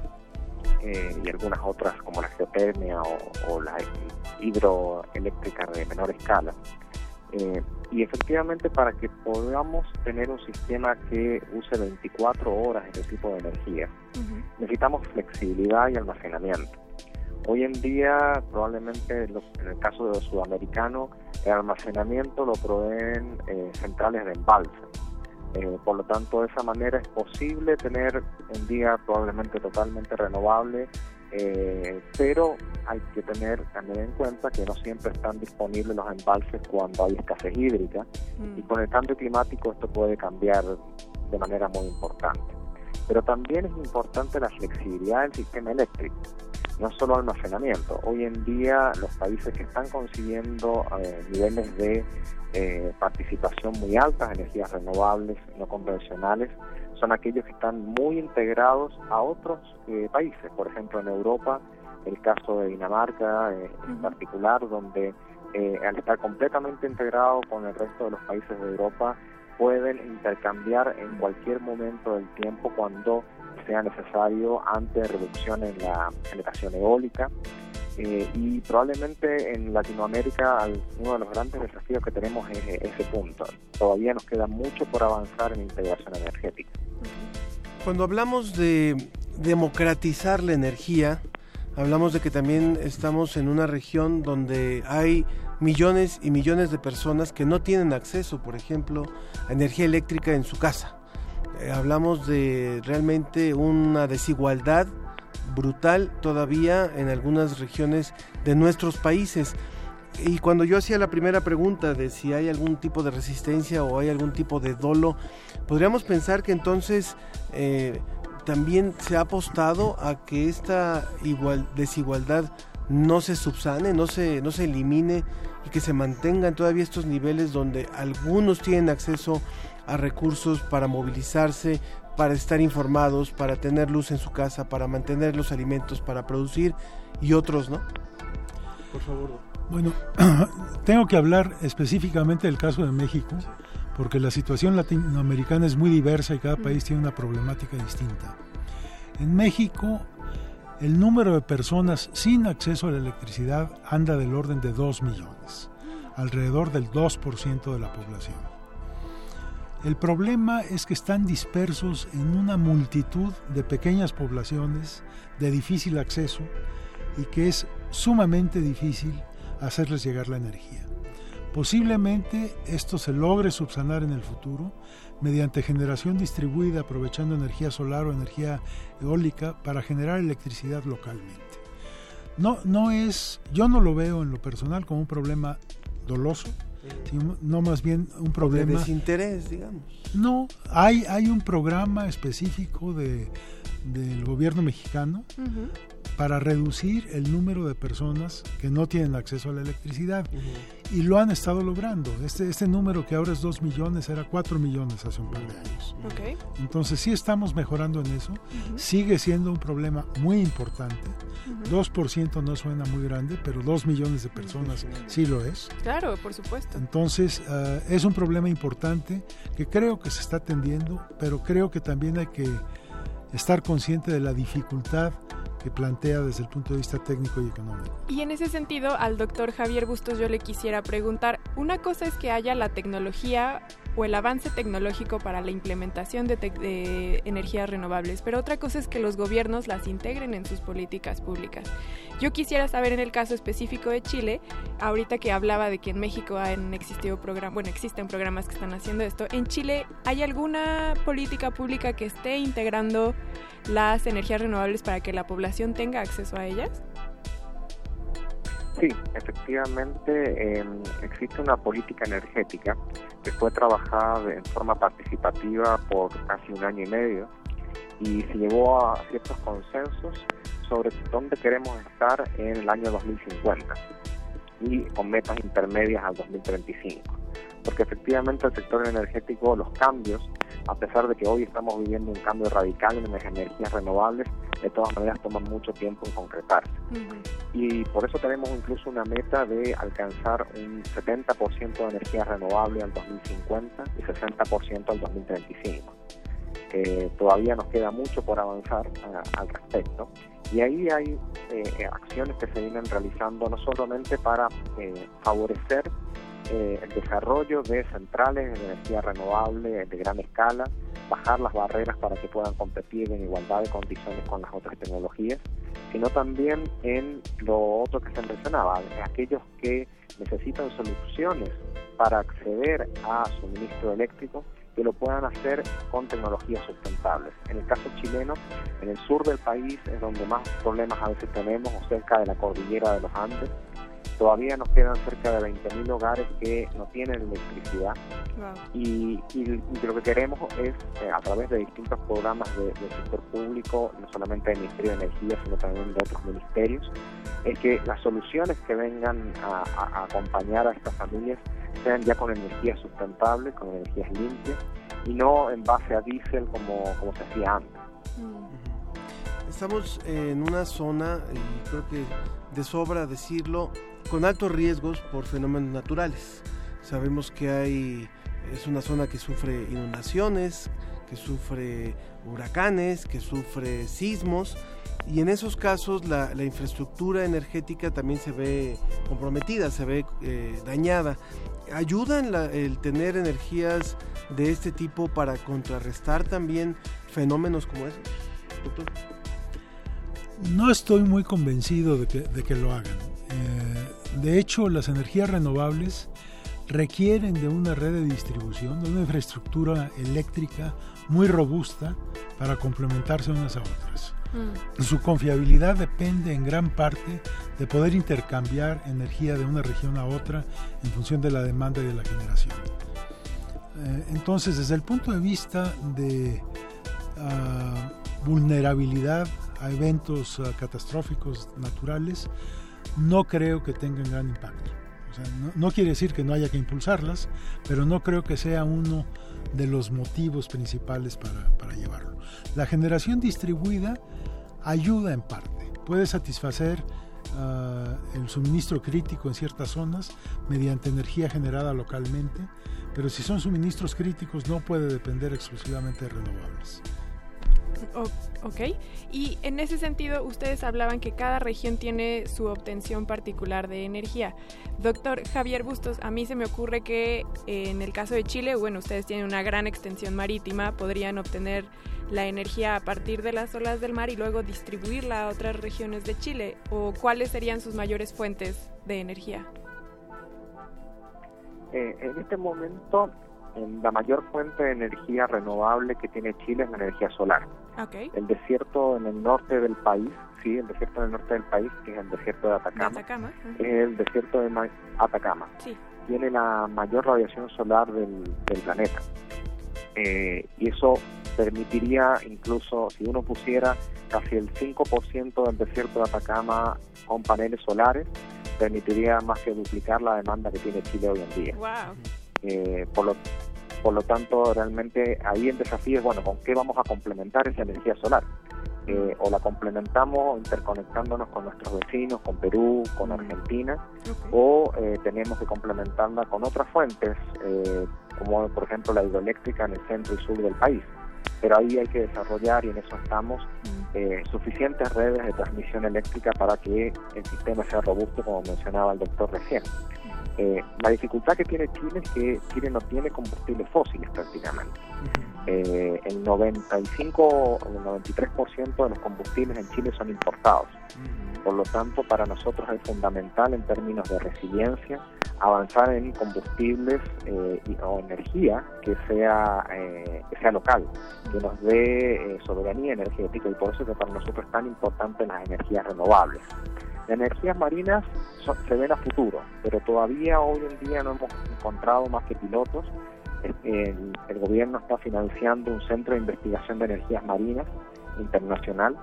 eh, y algunas otras como la geotermia o, o la hidroeléctrica de menor escala. Eh, y efectivamente para que podamos tener un sistema que use 24 horas este tipo de energía, necesitamos flexibilidad y almacenamiento. Hoy en día, probablemente en el caso de los sudamericanos, el almacenamiento lo proveen eh, centrales de embalse. Eh, por lo tanto, de esa manera es posible tener un día probablemente totalmente renovable, eh, pero hay que tener también en cuenta que no siempre están disponibles los embalses cuando hay escasez hídrica y con el cambio climático esto puede cambiar de manera muy importante. Pero también es importante la flexibilidad del sistema eléctrico, no solo almacenamiento. Hoy en día los países que están consiguiendo eh, niveles de eh, participación muy altas en energías renovables, no convencionales, son aquellos que están muy integrados a otros eh, países. Por ejemplo, en Europa, el caso de Dinamarca en particular, donde eh, al estar completamente integrado con el resto de los países de Europa, pueden intercambiar en cualquier momento del tiempo cuando sea necesario ante reducción en la generación eólica. Eh, y probablemente en Latinoamérica uno de los grandes desafíos que tenemos es eh, ese punto. Todavía nos queda mucho por avanzar en integración energética. Cuando hablamos de democratizar la energía, hablamos de que también estamos en una región donde hay millones y millones de personas que no tienen acceso, por ejemplo, a energía eléctrica en su casa. Eh, hablamos de realmente una desigualdad brutal todavía en algunas regiones de nuestros países. Y cuando yo hacía la primera pregunta de si hay algún tipo de resistencia o hay algún tipo de dolo, podríamos pensar que entonces eh, también se ha apostado a que esta igual, desigualdad no se subsane, no se, no se elimine y que se mantengan todavía estos niveles donde algunos tienen acceso a recursos para movilizarse, para estar informados, para tener luz en su casa, para mantener los alimentos, para producir y otros no. Por favor. Bueno, (clears throat) tengo que hablar específicamente del caso de México, porque la situación latinoamericana es muy diversa y cada país tiene una problemática distinta. En México, el número de personas sin acceso a la electricidad anda del orden de 2 millones, alrededor del 2% de la población. El problema es que están dispersos en una multitud de pequeñas poblaciones de difícil acceso y que es sumamente difícil hacerles llegar la energía. Posiblemente esto se logre subsanar en el futuro mediante generación distribuida aprovechando energía solar o energía eólica para generar electricidad localmente. No, no es, yo no lo veo en lo personal como un problema doloso, sino no más bien un problema de desinterés, digamos. No, hay, hay un programa específico de, del gobierno mexicano para reducir el número de personas que no tienen acceso a la electricidad. Y lo han estado logrando. Este, este número que ahora es 2 millones era 4 millones hace un par de años. Entonces sí estamos mejorando en eso. Sigue siendo un problema muy importante. 2% no suena muy grande, pero 2 millones de personas sí lo es. Claro, por supuesto. Entonces ah, es un problema importante que creo que se está atendiendo, pero creo que también hay que estar consciente de la dificultad plantea desde el punto de vista técnico y económico. Y en ese sentido, al doctor Javier Bustos yo le quisiera preguntar, una cosa es que haya la tecnología o el avance tecnológico para la implementación de, energías renovables, pero otra cosa es que los gobiernos las integren en sus políticas públicas. Yo quisiera saber en el caso específico de Chile, ahorita que hablaba de que en México han existido programas, bueno, existen programas que están haciendo esto, ¿en Chile hay alguna política pública que esté integrando las energías renovables para que la población tenga acceso a ellas? Sí, efectivamente em, existe una política energética que fue trabajada en forma participativa por casi un año y medio y se llevó a ciertos consensos sobre dónde queremos estar en el año 2050 y con metas intermedias al 2035. Porque efectivamente el sector energético, los cambios, a pesar de que hoy estamos viviendo un cambio radical en las energías renovables, de todas maneras toman mucho tiempo en concretarse. Y por eso tenemos incluso una meta de alcanzar un 70% de energía renovable al 2050 y 60% al 2035. todavía nos queda mucho por avanzar al respecto. Y ahí hay eh, acciones que se vienen realizando no solamente para eh, favorecer eh, el desarrollo de centrales de energía renovable de gran escala, bajar las barreras para que puedan competir en igualdad de condiciones con las otras tecnologías, sino también en lo otro que se mencionaba, aquellos que necesitan soluciones para acceder a suministro eléctrico que lo puedan hacer con tecnologías sustentables. En el caso chileno, en el sur del país es donde más problemas a veces tenemos, o cerca de la cordillera de los Andes, Todavía nos quedan cerca de 20.000 hogares que no tienen electricidad. Y, lo que queremos es, eh, a través de distintos programas del sector público, no solamente del Ministerio de Energía, sino también de otros ministerios, es que las soluciones que vengan a, acompañar a estas familias sean ya con energías sustentables, con energías limpias y no en base a diésel como, como se hacía antes. Estamos en una zona, y creo que de sobra decirlo, con altos riesgos por fenómenos naturales. Sabemos que hay es una zona que sufre inundaciones, que sufre huracanes, que sufre sismos y en esos casos la, infraestructura energética también se ve comprometida, se ve eh, dañada. ¿Ayuda el tener energías de este tipo para contrarrestar también fenómenos como esos, doctor? No estoy muy convencido de que lo hagan. Eh, de hecho, las energías renovables requieren de una red de distribución, de una infraestructura eléctrica muy robusta para complementarse unas a otras. Mm. Su confiabilidad depende en gran parte de poder intercambiar energía de una región a otra en función de la demanda y de la generación. Eh, entonces, desde el punto de vista de, ah, vulnerabilidad a eventos uh, catastróficos naturales, no creo que tengan gran impacto. No, no, quiere decir que no haya que impulsarlas, pero no creo que sea uno de los motivos principales para, llevarlo. La generación distribuida ayuda en parte, puede satisfacer uh, el suministro crítico en ciertas zonas mediante energía generada localmente, pero si son suministros críticos no puede depender exclusivamente de renovables. Ok, y en ese sentido ustedes hablaban que cada región tiene su obtención particular de energía. Doctor Javier Bustos, a mí se me ocurre que eh, en el caso de Chile, bueno, ustedes tienen una gran extensión marítima, podrían obtener la energía a partir de las olas del mar y luego distribuirla a otras regiones de Chile, o cuáles serían sus mayores fuentes de energía. Eh, en este momento la mayor fuente de energía renovable que tiene Chile es la energía solar. Okay. El desierto en el norte del país, sí, el desierto en el norte del país, que es el desierto de Atacama, de Atacama. Uh -huh. es el desierto de Atacama. Sí. Tiene la mayor radiación solar del, del planeta. Eh, y eso permitiría incluso, si uno pusiera casi el 5% del desierto de Atacama con paneles solares, permitiría más que duplicar la demanda que tiene Chile hoy en día. Wow. Eh, por, lo, por lo tanto, realmente ahí el desafío es, bueno, ¿con qué vamos a complementar esa energía solar? Eh, o la complementamos interconectándonos con nuestros vecinos, con Perú, con Argentina, okay. o eh, tenemos que complementarla con otras fuentes, eh, como por ejemplo la hidroeléctrica en el centro y sur del país. Pero ahí hay que desarrollar, y en eso estamos, eh, suficientes redes de transmisión eléctrica para que el sistema sea robusto, como mencionaba el doctor recién. Eh, la dificultad que tiene Chile es que Chile no tiene combustibles fósiles prácticamente. Eh, el 95 o el 93% de los combustibles en Chile son importados. Por lo tanto, para nosotros es fundamental en términos de resiliencia avanzar en combustibles eh, y, o energía que sea eh, que sea local, que nos dé eh, soberanía energética y por eso que para nosotros es tan importante las energías renovables. Las energías marinas son, se ven a futuro, pero todavía hoy en día no hemos encontrado más que pilotos. El, el gobierno está financiando un centro de investigación de energías marinas internacional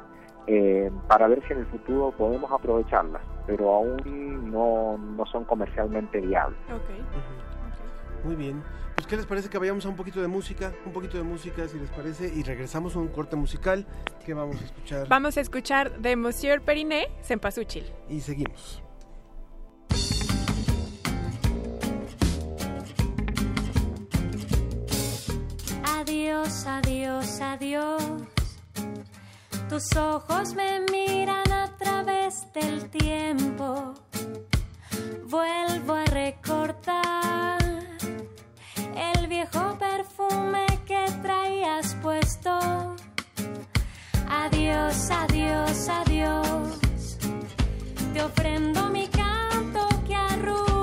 eh, para ver si en el futuro podemos aprovecharlas, pero aún no, no son comercialmente viables. Okay. Okay. Muy bien. Pues, ¿qué les parece que vayamos a un poquito de música? Un poquito de música, si les parece, y regresamos a un corte musical que vamos a escuchar. Vamos a escuchar de Monsieur Periné, Cempasúchil. Y seguimos. Adiós, adiós, adiós. Tus ojos me miran a través del tiempo. Vuelvo a recordar el viejo perfume que traías puesto. Adiós, adiós, adiós. Te ofrendo mi canto que arrulla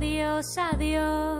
Adiós, adiós,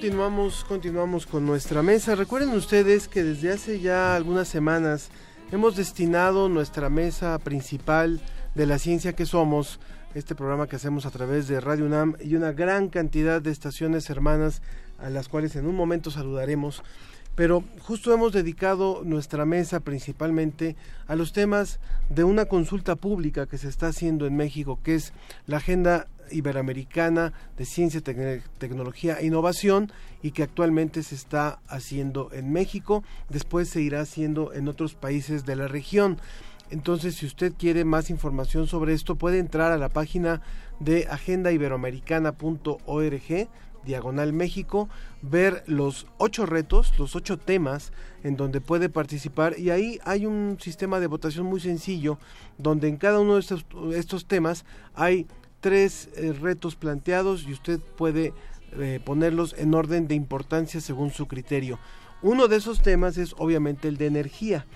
Continuamos, continuamos con nuestra mesa. Recuerden ustedes que desde hace ya algunas semanas hemos destinado nuestra mesa principal de la ciencia que somos, este programa que hacemos a través de Radio UNAM y una gran cantidad de estaciones hermanas a las cuales en un momento saludaremos. Pero justo hemos dedicado nuestra mesa principalmente a los temas de una consulta pública que se está haciendo en México, que es la Agenda Iberoamericana de Ciencia, Tecnología e Innovación y que actualmente se está haciendo en México, después se irá haciendo en otros países de la región. Entonces, si usted quiere más información sobre esto, puede entrar a la página de agendaiberoamericana.org diagonal México, ver los ocho retos, los ocho temas en donde puede participar y ahí hay un sistema de votación muy sencillo donde en cada uno de estos, estos temas hay tres eh, retos planteados y usted puede eh, ponerlos en orden de importancia según su criterio. Uno de esos temas es obviamente el de energía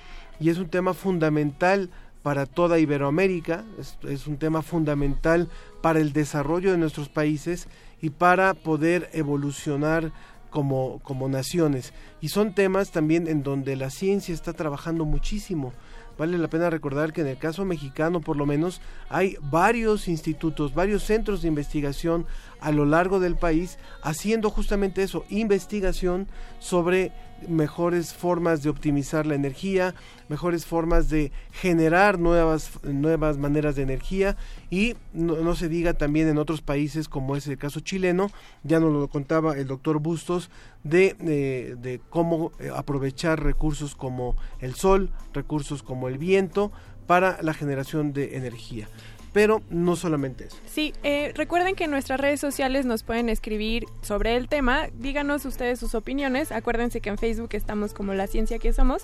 y es un tema fundamental para toda Iberoamérica, es, un tema fundamental para el desarrollo de nuestros países y para poder evolucionar como, como naciones. Y son temas también en donde la ciencia está trabajando muchísimo. Vale la pena recordar que en el caso mexicano, por lo menos, hay varios institutos, varios centros de investigación a lo largo del país haciendo justamente eso, investigación sobre mejores formas de optimizar la energía, mejores formas de generar nuevas, nuevas maneras de energía y no, se diga también en otros países como es el caso chileno, ya nos lo contaba el doctor Bustos, de, eh, de cómo eh, aprovechar recursos como el sol, recursos como el viento para la generación de energía pero no solamente eso. Sí, eh, recuerden que en nuestras redes sociales nos pueden escribir sobre el tema, díganos ustedes sus opiniones, acuérdense que en Facebook estamos como La Ciencia que Somos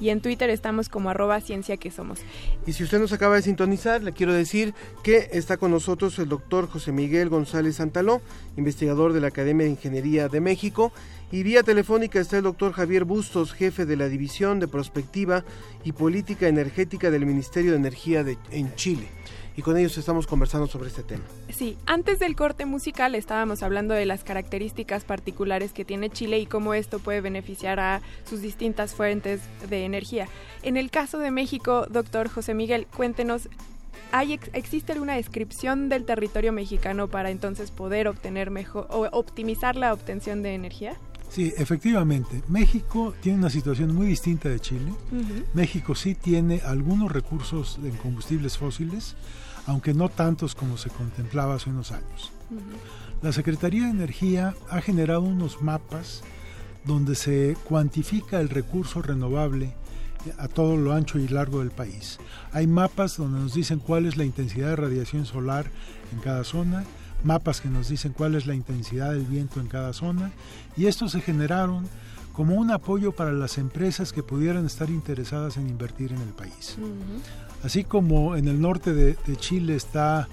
y en Twitter estamos como arroba Ciencia que Somos. Y si usted nos acaba de sintonizar, le quiero decir que está con nosotros el doctor José Miguel González Santaló, investigador de la Academia de Ingeniería de México, y vía telefónica está el doctor Javier Bustos, jefe de la División de Prospectiva y Política Energética del Ministerio de Energía de, en Chile y con ellos estamos conversando sobre este tema. Sí, antes del corte musical estábamos hablando de las características particulares que tiene Chile y cómo esto puede beneficiar a sus distintas fuentes de energía. En el caso de México, doctor José Miguel, cuéntenos ¿Hay, ¿Existe alguna descripción del territorio mexicano para entonces poder obtener mejor o optimizar la obtención de energía? Sí, efectivamente. México tiene una situación muy distinta de Chile. México sí tiene algunos recursos en combustibles fósiles, aunque no tantos como se contemplaba hace unos años. La Secretaría de Energía ha generado unos mapas donde se cuantifica el recurso renovable a todo lo ancho y largo del país. Hay mapas donde nos dicen cuál es la intensidad de radiación solar en cada zona, mapas que nos dicen cuál es la intensidad del viento en cada zona y estos se generaron como un apoyo para las empresas que pudieran estar interesadas en invertir en el país. Así como en el norte de, Chile está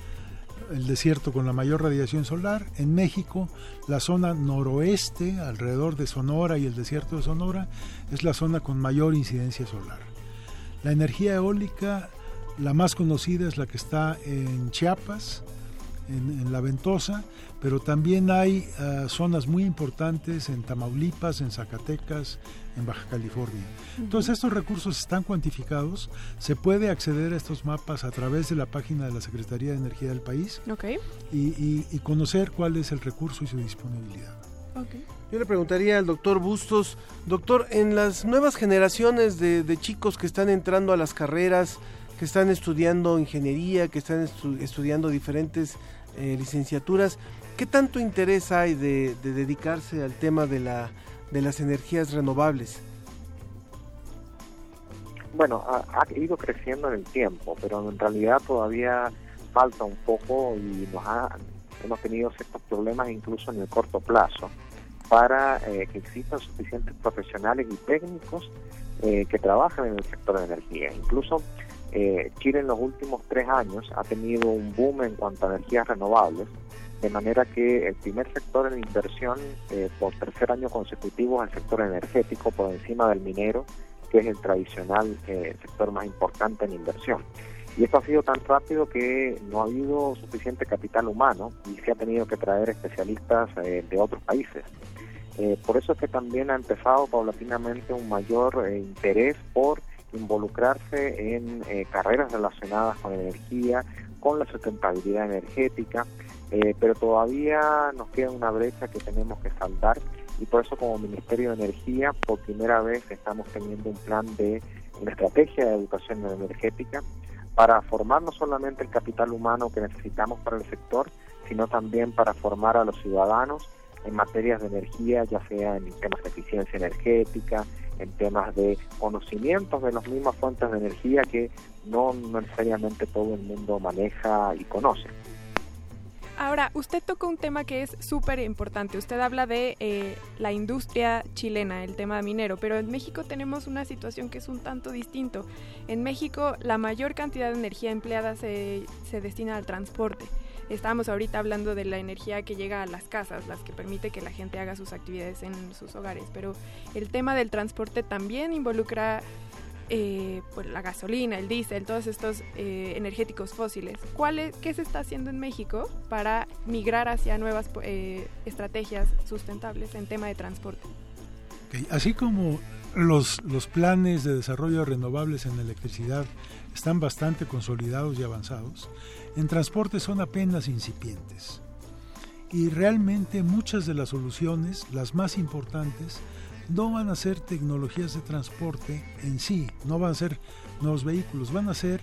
el desierto con la mayor radiación solar, en México la zona noroeste, alrededor de Sonora y el desierto de Sonora, es la zona con mayor incidencia solar. La energía eólica, la más conocida es la que está en Chiapas, en, la Ventosa, pero también hay ah, zonas muy importantes en Tamaulipas, en Zacatecas, en Baja California. Entonces estos recursos están cuantificados, se puede acceder a estos mapas a través de la página de la Secretaría de Energía del país y, conocer cuál es el recurso y su disponibilidad. Yo le preguntaría al doctor Bustos, doctor, en las nuevas generaciones de, chicos que están entrando a las carreras, que están estudiando ingeniería, que están estudiando diferentes eh, licenciaturas. ¿Qué tanto interés hay de, dedicarse al tema de, la, de las energías renovables? Bueno, ha, ido creciendo en el tiempo, pero en realidad todavía falta un poco y nos hemos tenido ciertos problemas incluso en el corto plazo para eh, que existan suficientes profesionales y técnicos eh, que trabajen en el sector de energía. Incluso eh, Chile en los últimos tres años ha tenido un boom en cuanto a energías renovables, de manera que el primer sector en inversión eh, por tercer año consecutivo es el sector energético por encima del minero, que es el tradicional eh, sector más importante en inversión. Y esto ha sido tan rápido que no ha habido suficiente capital humano y se ha tenido que traer especialistas de otros países. Eh, por eso es que también ha empezado paulatinamente un mayor eh, interés por involucrarse en eh, carreras relacionadas con energía, con la sustentabilidad energética, pero todavía nos queda una brecha que tenemos que saldar y por eso como Ministerio de Energía por primera vez estamos teniendo un plan de una estrategia de educación energética para formar no solamente el capital humano que necesitamos para el sector, sino también para formar a los ciudadanos en materias de energía, ya sea en temas de eficiencia energética, en temas de conocimientos de las mismas fuentes de energía que no necesariamente todo el mundo maneja y conoce. Ahora, usted tocó un tema que es súper importante. Usted habla de eh, la industria chilena, el tema minero, pero en México tenemos una situación que es un tanto distinto. En México la mayor cantidad de energía empleada se, se destina al transporte. Estábamos ahorita hablando de la energía que llega a las casas, las que permite que la gente haga sus actividades en sus hogares, pero el tema del transporte también involucra eh, pues, la gasolina, el diésel, todos estos eh, energéticos fósiles. ¿Cuál ¿Qué se está haciendo en México para migrar hacia nuevas eh, estrategias sustentables en tema de transporte? Así como los, los planes de desarrollo de renovables en electricidad están bastante consolidados y avanzados, en transporte son apenas incipientes. Y realmente muchas de las soluciones, las más importantes, no van a ser tecnologías de transporte en sí, no van a ser nuevos vehículos, van a ser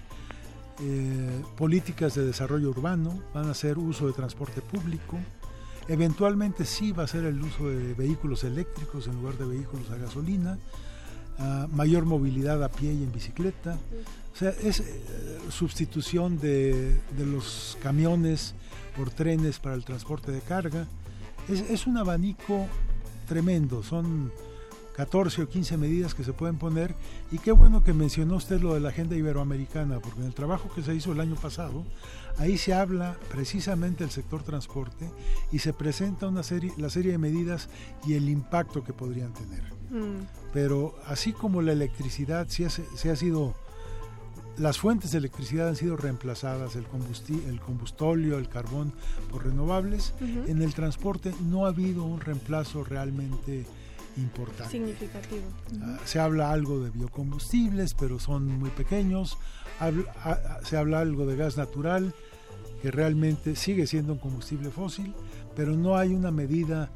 eh, políticas de desarrollo urbano, van a ser uso de transporte público, eventualmente sí va a ser el uso de vehículos eléctricos en lugar de vehículos a gasolina, ah, mayor movilidad a pie y en bicicleta, o sea, es eh, sustitución de, los camiones por trenes para el transporte de carga. Es, es, un abanico tremendo, son 14 o 15 medidas que se pueden poner y qué bueno que mencionó usted lo de la agenda iberoamericana, porque en el trabajo que se hizo el año pasado, ahí se habla precisamente del sector transporte y se presenta una serie, la serie de medidas y el impacto que podrían tener. Mm. Pero así como la electricidad se se ha sido las fuentes de electricidad han sido reemplazadas, el, el combustóleo, el carbón, por renovables. En el transporte no ha habido un reemplazo realmente importante. Significativo. Ah, se habla algo de biocombustibles, pero son muy pequeños. se habla algo de gas natural, que realmente sigue siendo un combustible fósil, pero no hay una medida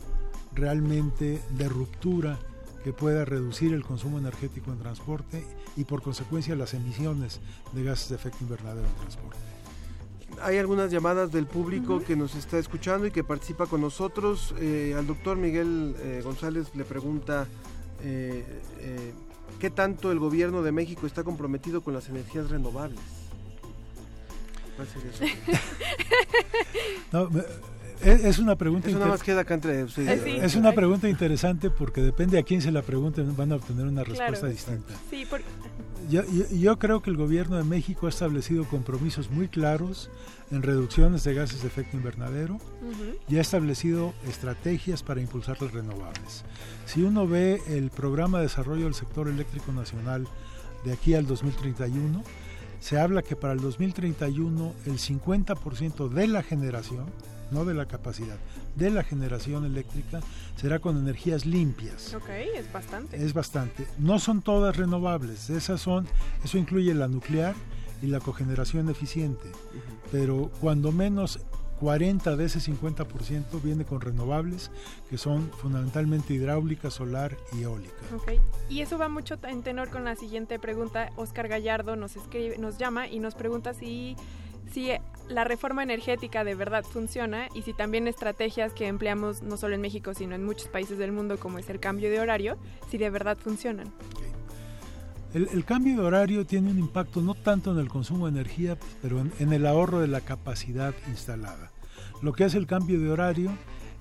realmente de ruptura que pueda reducir el consumo energético en transporte y por consecuencia las emisiones de gases de efecto invernadero en transporte. Hay algunas llamadas del público que nos está escuchando y que participa con nosotros. Eh, al doctor Miguel eh, González le pregunta eh, qué tanto el gobierno de México está comprometido con las energías renovables. ¿Cuál sería eso? (laughs) no, es, una pregunta Es una pregunta interesante porque depende a quién se la pregunte van a obtener una respuesta distinta. yo, creo que el gobierno de México ha establecido compromisos muy claros en reducciones de gases de efecto invernadero y ha establecido estrategias para impulsar las renovables. Si uno ve el programa de desarrollo del sector eléctrico nacional de aquí al 2031, se habla que para el 2031 el 50% de la generación no de la capacidad, de la generación eléctrica será con energías limpias. Ok, es bastante. Es bastante. No son todas renovables, esas son, eso incluye la nuclear y la cogeneración eficiente, pero cuando menos 40 de ese 50% viene con renovables, que son fundamentalmente hidráulica, solar y eólica. Ok, y eso va mucho en tenor con la siguiente pregunta. Oscar Gallardo nos escribe, nos llama y nos pregunta si si la reforma energética de verdad funciona y si también estrategias que empleamos no solo en México, sino en muchos países del mundo, como es el cambio de horario, si de verdad funcionan. El, cambio de horario tiene un impacto no tanto en el consumo de energía, pero en, el ahorro de la capacidad instalada. Lo que hace el cambio de horario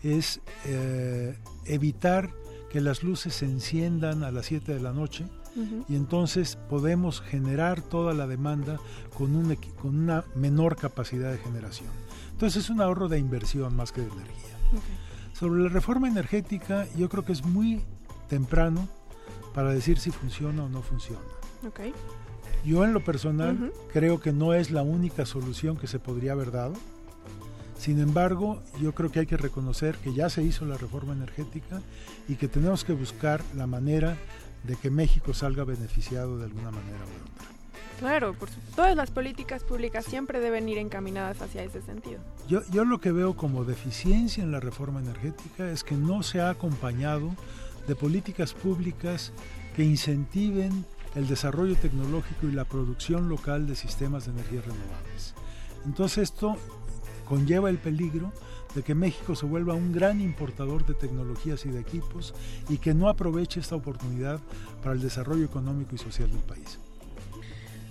es eh, evitar que las luces se enciendan a las 7 de la noche y entonces podemos generar toda la demanda con, un, con una menor capacidad de generación. Entonces es un ahorro de inversión más que de energía. Sobre la reforma energética, yo creo que es muy temprano para decir si funciona o no funciona. Yo en lo personal creo que no es la única solución que se podría haber dado. Sin embargo, yo creo que hay que reconocer que ya se hizo la reforma energética y que tenemos que buscar la manera de que México salga beneficiado de alguna manera u otra. Claro, por todas las políticas públicas siempre deben ir encaminadas hacia ese sentido. Yo, yo lo que veo como deficiencia en la reforma energética es que no se ha acompañado de políticas públicas que incentiven el desarrollo tecnológico y la producción local de sistemas de energías renovables. Entonces esto conlleva el peligro de que México se vuelva un gran importador de tecnologías y de equipos y que no aproveche esta oportunidad para el desarrollo económico y social del país.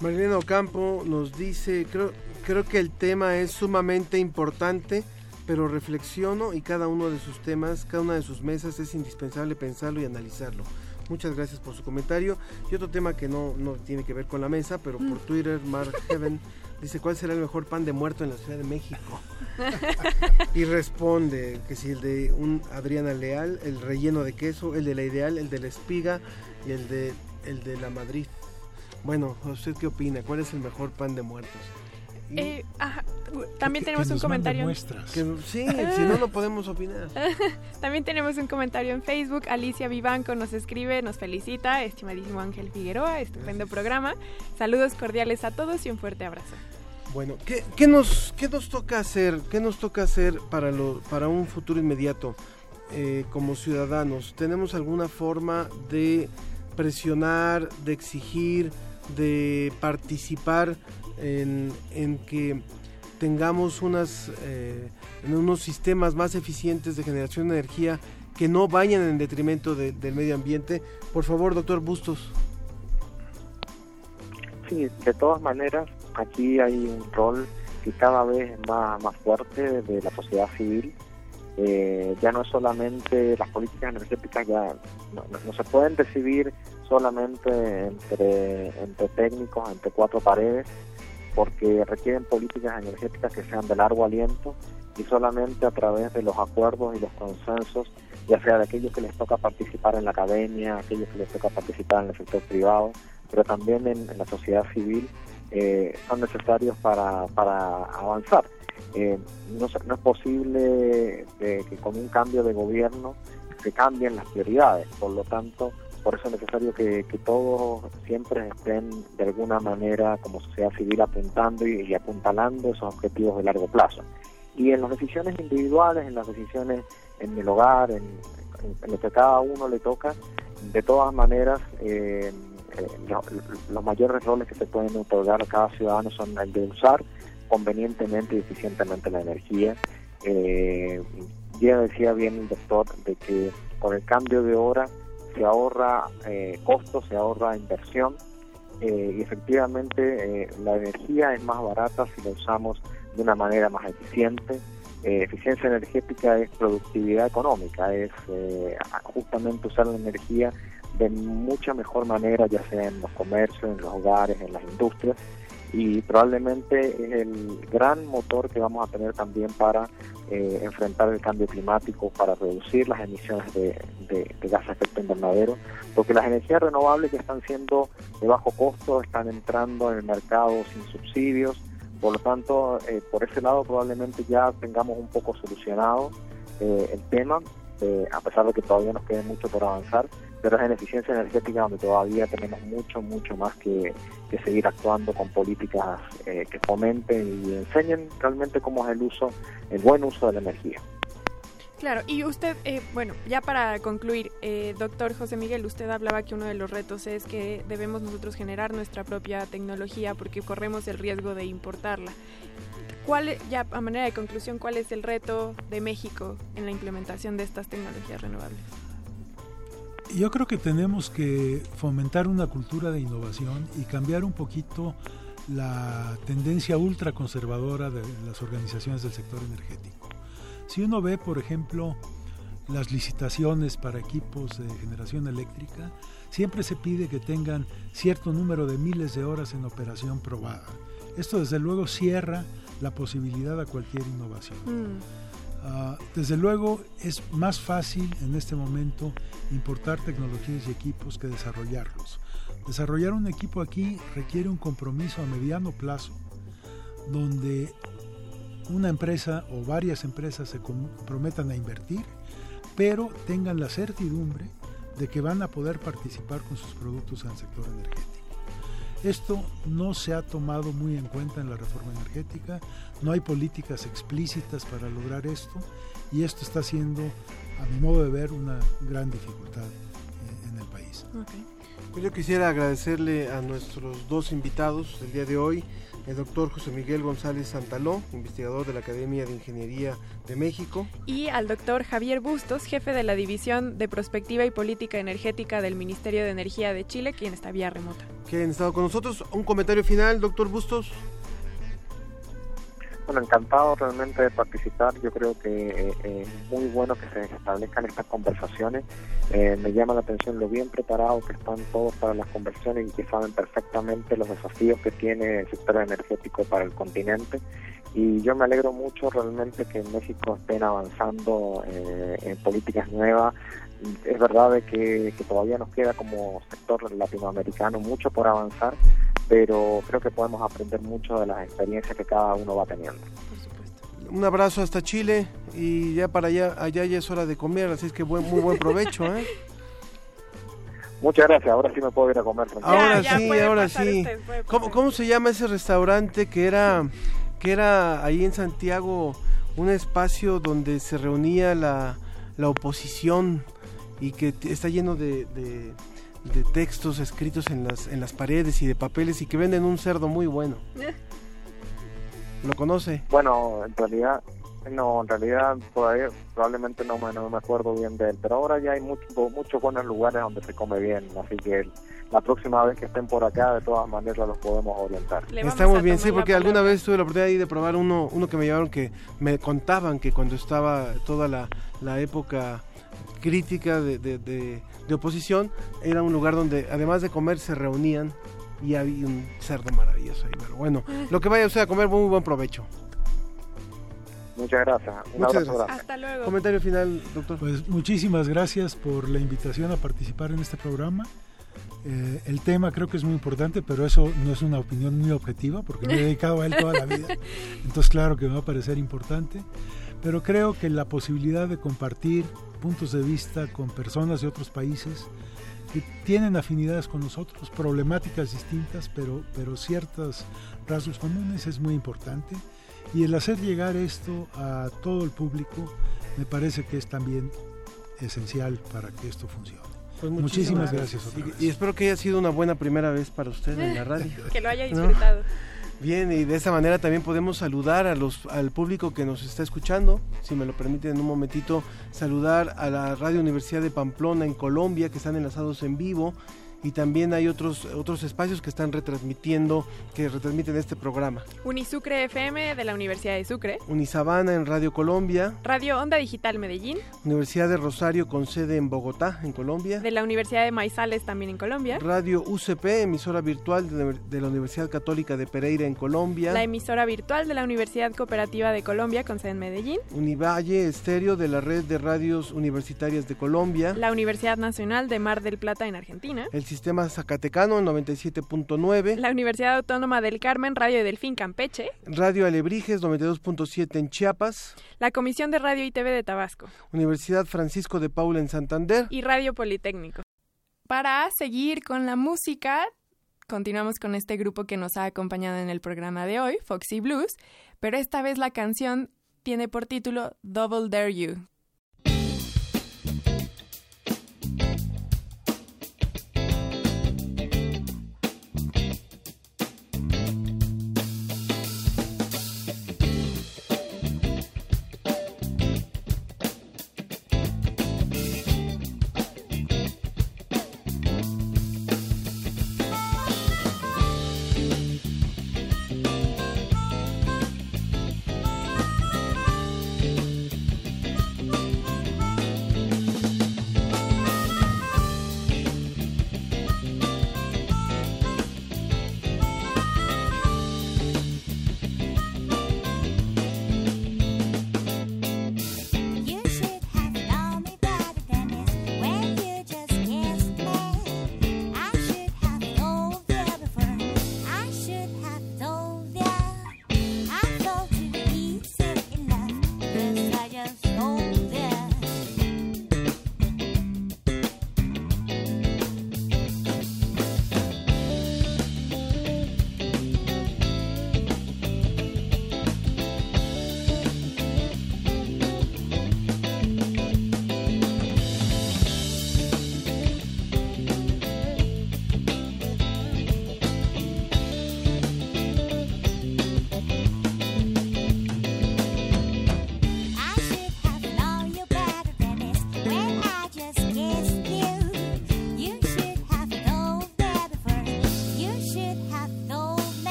Marilena Ocampo nos dice, creo, creo que el tema es sumamente importante, pero reflexiono y cada uno de sus temas, cada una de sus mesas es indispensable pensarlo y analizarlo. Muchas gracias por su comentario. Y otro tema que no, no tiene que ver con la mesa, pero por Twitter, Mark Heaven (laughs) dice, ¿cuál será el mejor pan de muerto en la Ciudad de México? (laughs) y responde que si el de un Adriana Leal, el relleno de queso, el de la Ideal, el de la Espiga y el de, el de la Madrid. Bueno, ¿usted qué opina? ¿Cuál es el mejor pan de muertos? Eh, también tenemos un comentario. Que, sí, si no, no podemos opinar. (laughs) también tenemos un comentario en Facebook. Alicia Vivanco nos escribe, nos felicita. Estimadísimo Ángel Figueroa, estupendo programa. Saludos cordiales a todos y un fuerte abrazo. Bueno, ¿qué, qué nos, qué nos toca hacer? ¿Qué nos toca hacer para, lo, para un futuro inmediato eh, como ciudadanos? ¿Tenemos alguna forma de presionar, de exigir, de participar en, en que tengamos unas, eh, unos sistemas más eficientes de generación de energía que no vayan en detrimento del medio ambiente. Por favor, doctor Bustos. Sí, de todas maneras, aquí hay un rol que cada vez es más, más fuerte de la sociedad civil. Eh, ya no es solamente las políticas energéticas, ya no, se pueden decidir solamente entre, entre técnicos, entre cuatro paredes, porque requieren políticas energéticas que sean de largo aliento y solamente a través de los acuerdos y los consensos, ya sea de aquellos que les toca participar en la academia, aquellos que les toca participar en el sector privado, pero también en, la sociedad civil, eh, son necesarios para, para avanzar. Eh, no, es posible que con un cambio de gobierno se cambien las prioridades, por lo tanto, por eso es necesario que, todos siempre estén de alguna manera como sociedad civil apuntando y, apuntalando esos objetivos de largo plazo. Y en las decisiones individuales, en las decisiones en el hogar, en, lo que cada uno le toca, de todas maneras, eh, eh, los mayores roles que se pueden otorgar a cada ciudadano son el de usar convenientemente y eficientemente la energía. Eh, ya decía bien el doctor de que con el cambio de hora se ahorra eh, costos, se ahorra inversión eh, y efectivamente eh, la energía es más barata si la usamos de una manera más eficiente. eficiencia energética es productividad económica, es justamente usar la energía de mucha mejor manera, ya sea en los comercios, en los hogares, en las industrias, y probablemente es el gran motor que vamos a tener también para eh, enfrentar el cambio climático, para reducir las emisiones de, de, de gas efecto invernadero, porque las energías renovables ya están siendo de bajo costo, están entrando en el mercado sin subsidios, por lo tanto, eh, por ese lado probablemente ya tengamos un poco solucionado eh, el tema, a pesar de que todavía nos quede mucho por avanzar, pero es en eficiencia energética donde todavía tenemos mucho, mucho más que, seguir actuando con políticas eh, que fomenten y enseñen realmente cómo es el uso, el buen uso de la energía. Claro, y usted, eh, bueno, ya para concluir, eh, doctor José Miguel, usted hablaba que uno de los retos es que debemos nosotros generar nuestra propia tecnología porque corremos el riesgo de importarla. ¿Cuál, ya a manera de conclusión, cuál es el reto de México en la implementación de estas tecnologías renovables? Yo creo que tenemos que fomentar una cultura de innovación y cambiar un poquito la tendencia ultraconservadora de las organizaciones del sector energético. Si uno ve, por ejemplo, las licitaciones para equipos de generación eléctrica, siempre se pide que tengan cierto número de miles de horas en operación probada. Esto desde luego cierra la posibilidad a cualquier innovación. Mm. Ah, desde luego es más fácil en este momento importar tecnologías y equipos que desarrollarlos. Desarrollar un equipo aquí requiere un compromiso a mediano plazo, donde una empresa o varias empresas se comprometan a invertir, pero tengan la certidumbre de que van a poder participar con sus productos en el sector energético. Esto no se ha tomado muy en cuenta en la reforma energética, no hay políticas explícitas para lograr esto y esto está siendo, a mi modo de ver, una gran dificultad eh, en el país. Pues yo quisiera agradecerle a nuestros dos invitados del día de hoy, el doctor José Miguel González Santaló, investigador de la Academia de Ingeniería de México. Y al doctor Javier Bustos, jefe de la División de Prospectiva y Política Energética del Ministerio de Energía de Chile, quien está vía remota. Que han estado con nosotros. Un comentario final, doctor Bustos. Bueno, encantado realmente de participar. Yo creo que eh, es muy bueno que se establezcan estas conversaciones. Eh, me llama la atención lo bien preparados que están todos para las conversaciones y que saben perfectamente los desafíos que tiene el sector energético para el continente. Y yo me alegro mucho realmente que en México estén avanzando eh, en políticas nuevas. Es verdad de que, que todavía nos queda como sector latinoamericano mucho por avanzar, pero creo que podemos aprender mucho de las experiencias que cada uno va teniendo. Un abrazo hasta Chile y ya para allá, allá ya es hora de comer, así es que buen, muy buen provecho. ¿eh? (laughs) Muchas gracias, ahora sí me puedo ir a comer. Ahora sí, ahora sí. ¿Cómo, ¿Cómo se llama ese restaurante que era, que era ahí en Santiago un espacio donde se reunía la, la oposición y que está lleno de, de, de textos escritos en las, en las paredes y de papeles y que venden un cerdo muy bueno. (laughs) ¿Lo conoce? Bueno, en realidad, no, en realidad todavía probablemente no me, no me acuerdo bien de él, pero ahora ya hay muchos muchos buenos lugares donde se come bien, así que la próxima vez que estén por acá, de todas maneras los podemos orientar. Está muy bien, sí, porque alguna vez tuve la oportunidad ahí de probar uno, uno que me llevaron que me contaban que cuando estaba toda la, la época crítica de, de, de, de oposición, era un lugar donde además de comer se reunían y había un cerdo maravilloso ahí. Pero bueno, lo que vaya usted a comer, muy buen provecho. Muchas gracias. Un Muchas abrazo gracias. Hasta luego. Comentario final, doctor. Pues muchísimas gracias por la invitación a participar en este programa. Eh, el tema creo que es muy importante, pero eso no es una opinión muy objetiva, porque me he dedicado a él toda la vida. (laughs) Entonces, claro que me va a parecer importante. Pero creo que la posibilidad de compartir puntos de vista con personas de otros países que tienen afinidades con nosotros, problemáticas distintas, pero, pero ciertos rasgos comunes es muy importante. Y el hacer llegar esto a todo el público me parece que es también esencial para que esto funcione. Pues muchísimas, gracias. otra Y, vez. y espero que haya sido una buena primera vez para usted en la (laughs) radio. Que lo haya ¿No? Bien, y de esta manera también podemos saludar a los, al público que nos está escuchando. Si me lo permiten en un momentito, saludar a la Radio Universidad de Pamplona en Colombia, que están enlazados en vivo. Y también hay otros, otros espacios que están retransmitiendo, que retransmiten este programa. Unisucre FM de la Universidad de Sucre. Unisabana en Radio Colombia, Radio Onda Digital Medellín. Universidad de Rosario con sede en Bogotá, en Colombia. De la Universidad de Maizales también en Colombia. Radio UCP, emisora virtual de, la Universidad Católica de Pereira en Colombia. La emisora virtual de la Universidad Cooperativa de Colombia con sede en Medellín. Univalle Estéreo de la Red de Radios Universitarias de Colombia. La Universidad Nacional de Mar del Plata en Argentina. El Sistema Zacatecano en 97.9. La Universidad Autónoma del Carmen, Radio Delfín Campeche. Radio Alebrijes 92.7 en Chiapas. La Comisión de Radio y TV de Tabasco. Universidad Francisco de Paula en Santander. Y Radio Politécnico. Para seguir con la música, continuamos con este grupo que nos ha acompañado en el programa de hoy, Foxy Blues, pero esta vez la canción tiene por título Double Dare You.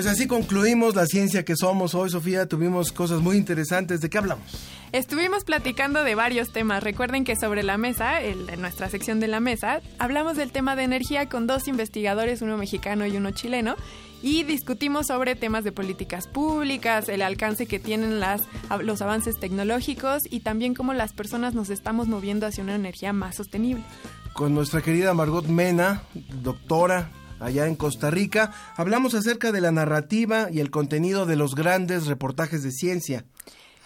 Pues así concluimos la ciencia que somos hoy, Sofía. Tuvimos cosas muy interesantes. ¿De qué hablamos? Estuvimos platicando de varios temas. Recuerden que sobre la mesa, en nuestra sección de la mesa, hablamos del tema de energía con dos investigadores, uno mexicano y uno chileno, y discutimos sobre temas de políticas públicas, el alcance que tienen las, los avances tecnológicos y también cómo las personas nos estamos moviendo hacia una energía más sostenible. Con nuestra querida Margot Mena, doctora allá en Costa Rica, hablamos acerca de la narrativa y el contenido de los grandes reportajes de ciencia.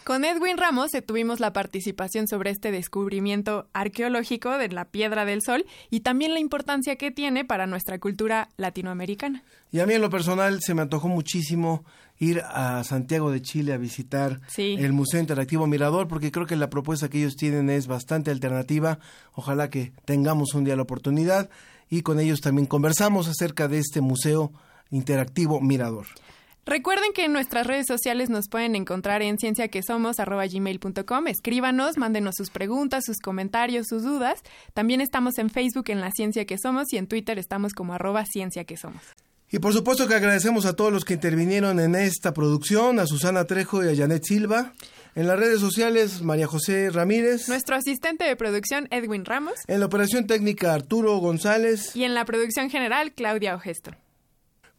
Con Edwin Ramos tuvimos la participación sobre este descubrimiento arqueológico de la Piedra del Sol y también la importancia que tiene para nuestra cultura latinoamericana. Y a mí en lo personal se me antojó muchísimo ir a Santiago de Chile a visitar el Museo Interactivo Mirador porque creo que la propuesta que ellos tienen es bastante alternativa. Ojalá que tengamos un día la oportunidad y con ellos también conversamos acerca de este Museo Interactivo Mirador. Recuerden que en nuestras redes sociales nos pueden encontrar en cienciaquesomos.gmail.com. Escríbanos, mándenos sus preguntas, sus comentarios, sus dudas. También estamos en Facebook en La Ciencia que Somos y en Twitter estamos como arroba Ciencia que Somos. Y por supuesto que agradecemos a todos los que intervinieron en esta producción, a Susana Trejo y a Janet Silva. En las redes sociales, María José Ramírez. Nuestro asistente de producción, Edwin Ramos. En la operación técnica, Arturo González. Y en la producción general, Claudia Ogesto.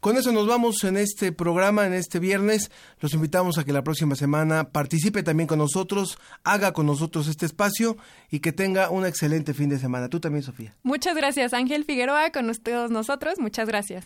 Con eso nos vamos en este programa, en este viernes. Los invitamos a que la próxima semana participe también con nosotros, haga con nosotros este espacio y que tenga un excelente fin de semana. Tú también, Sofía. Muchas gracias, Ángel Figueroa, con todos nosotros. Muchas gracias.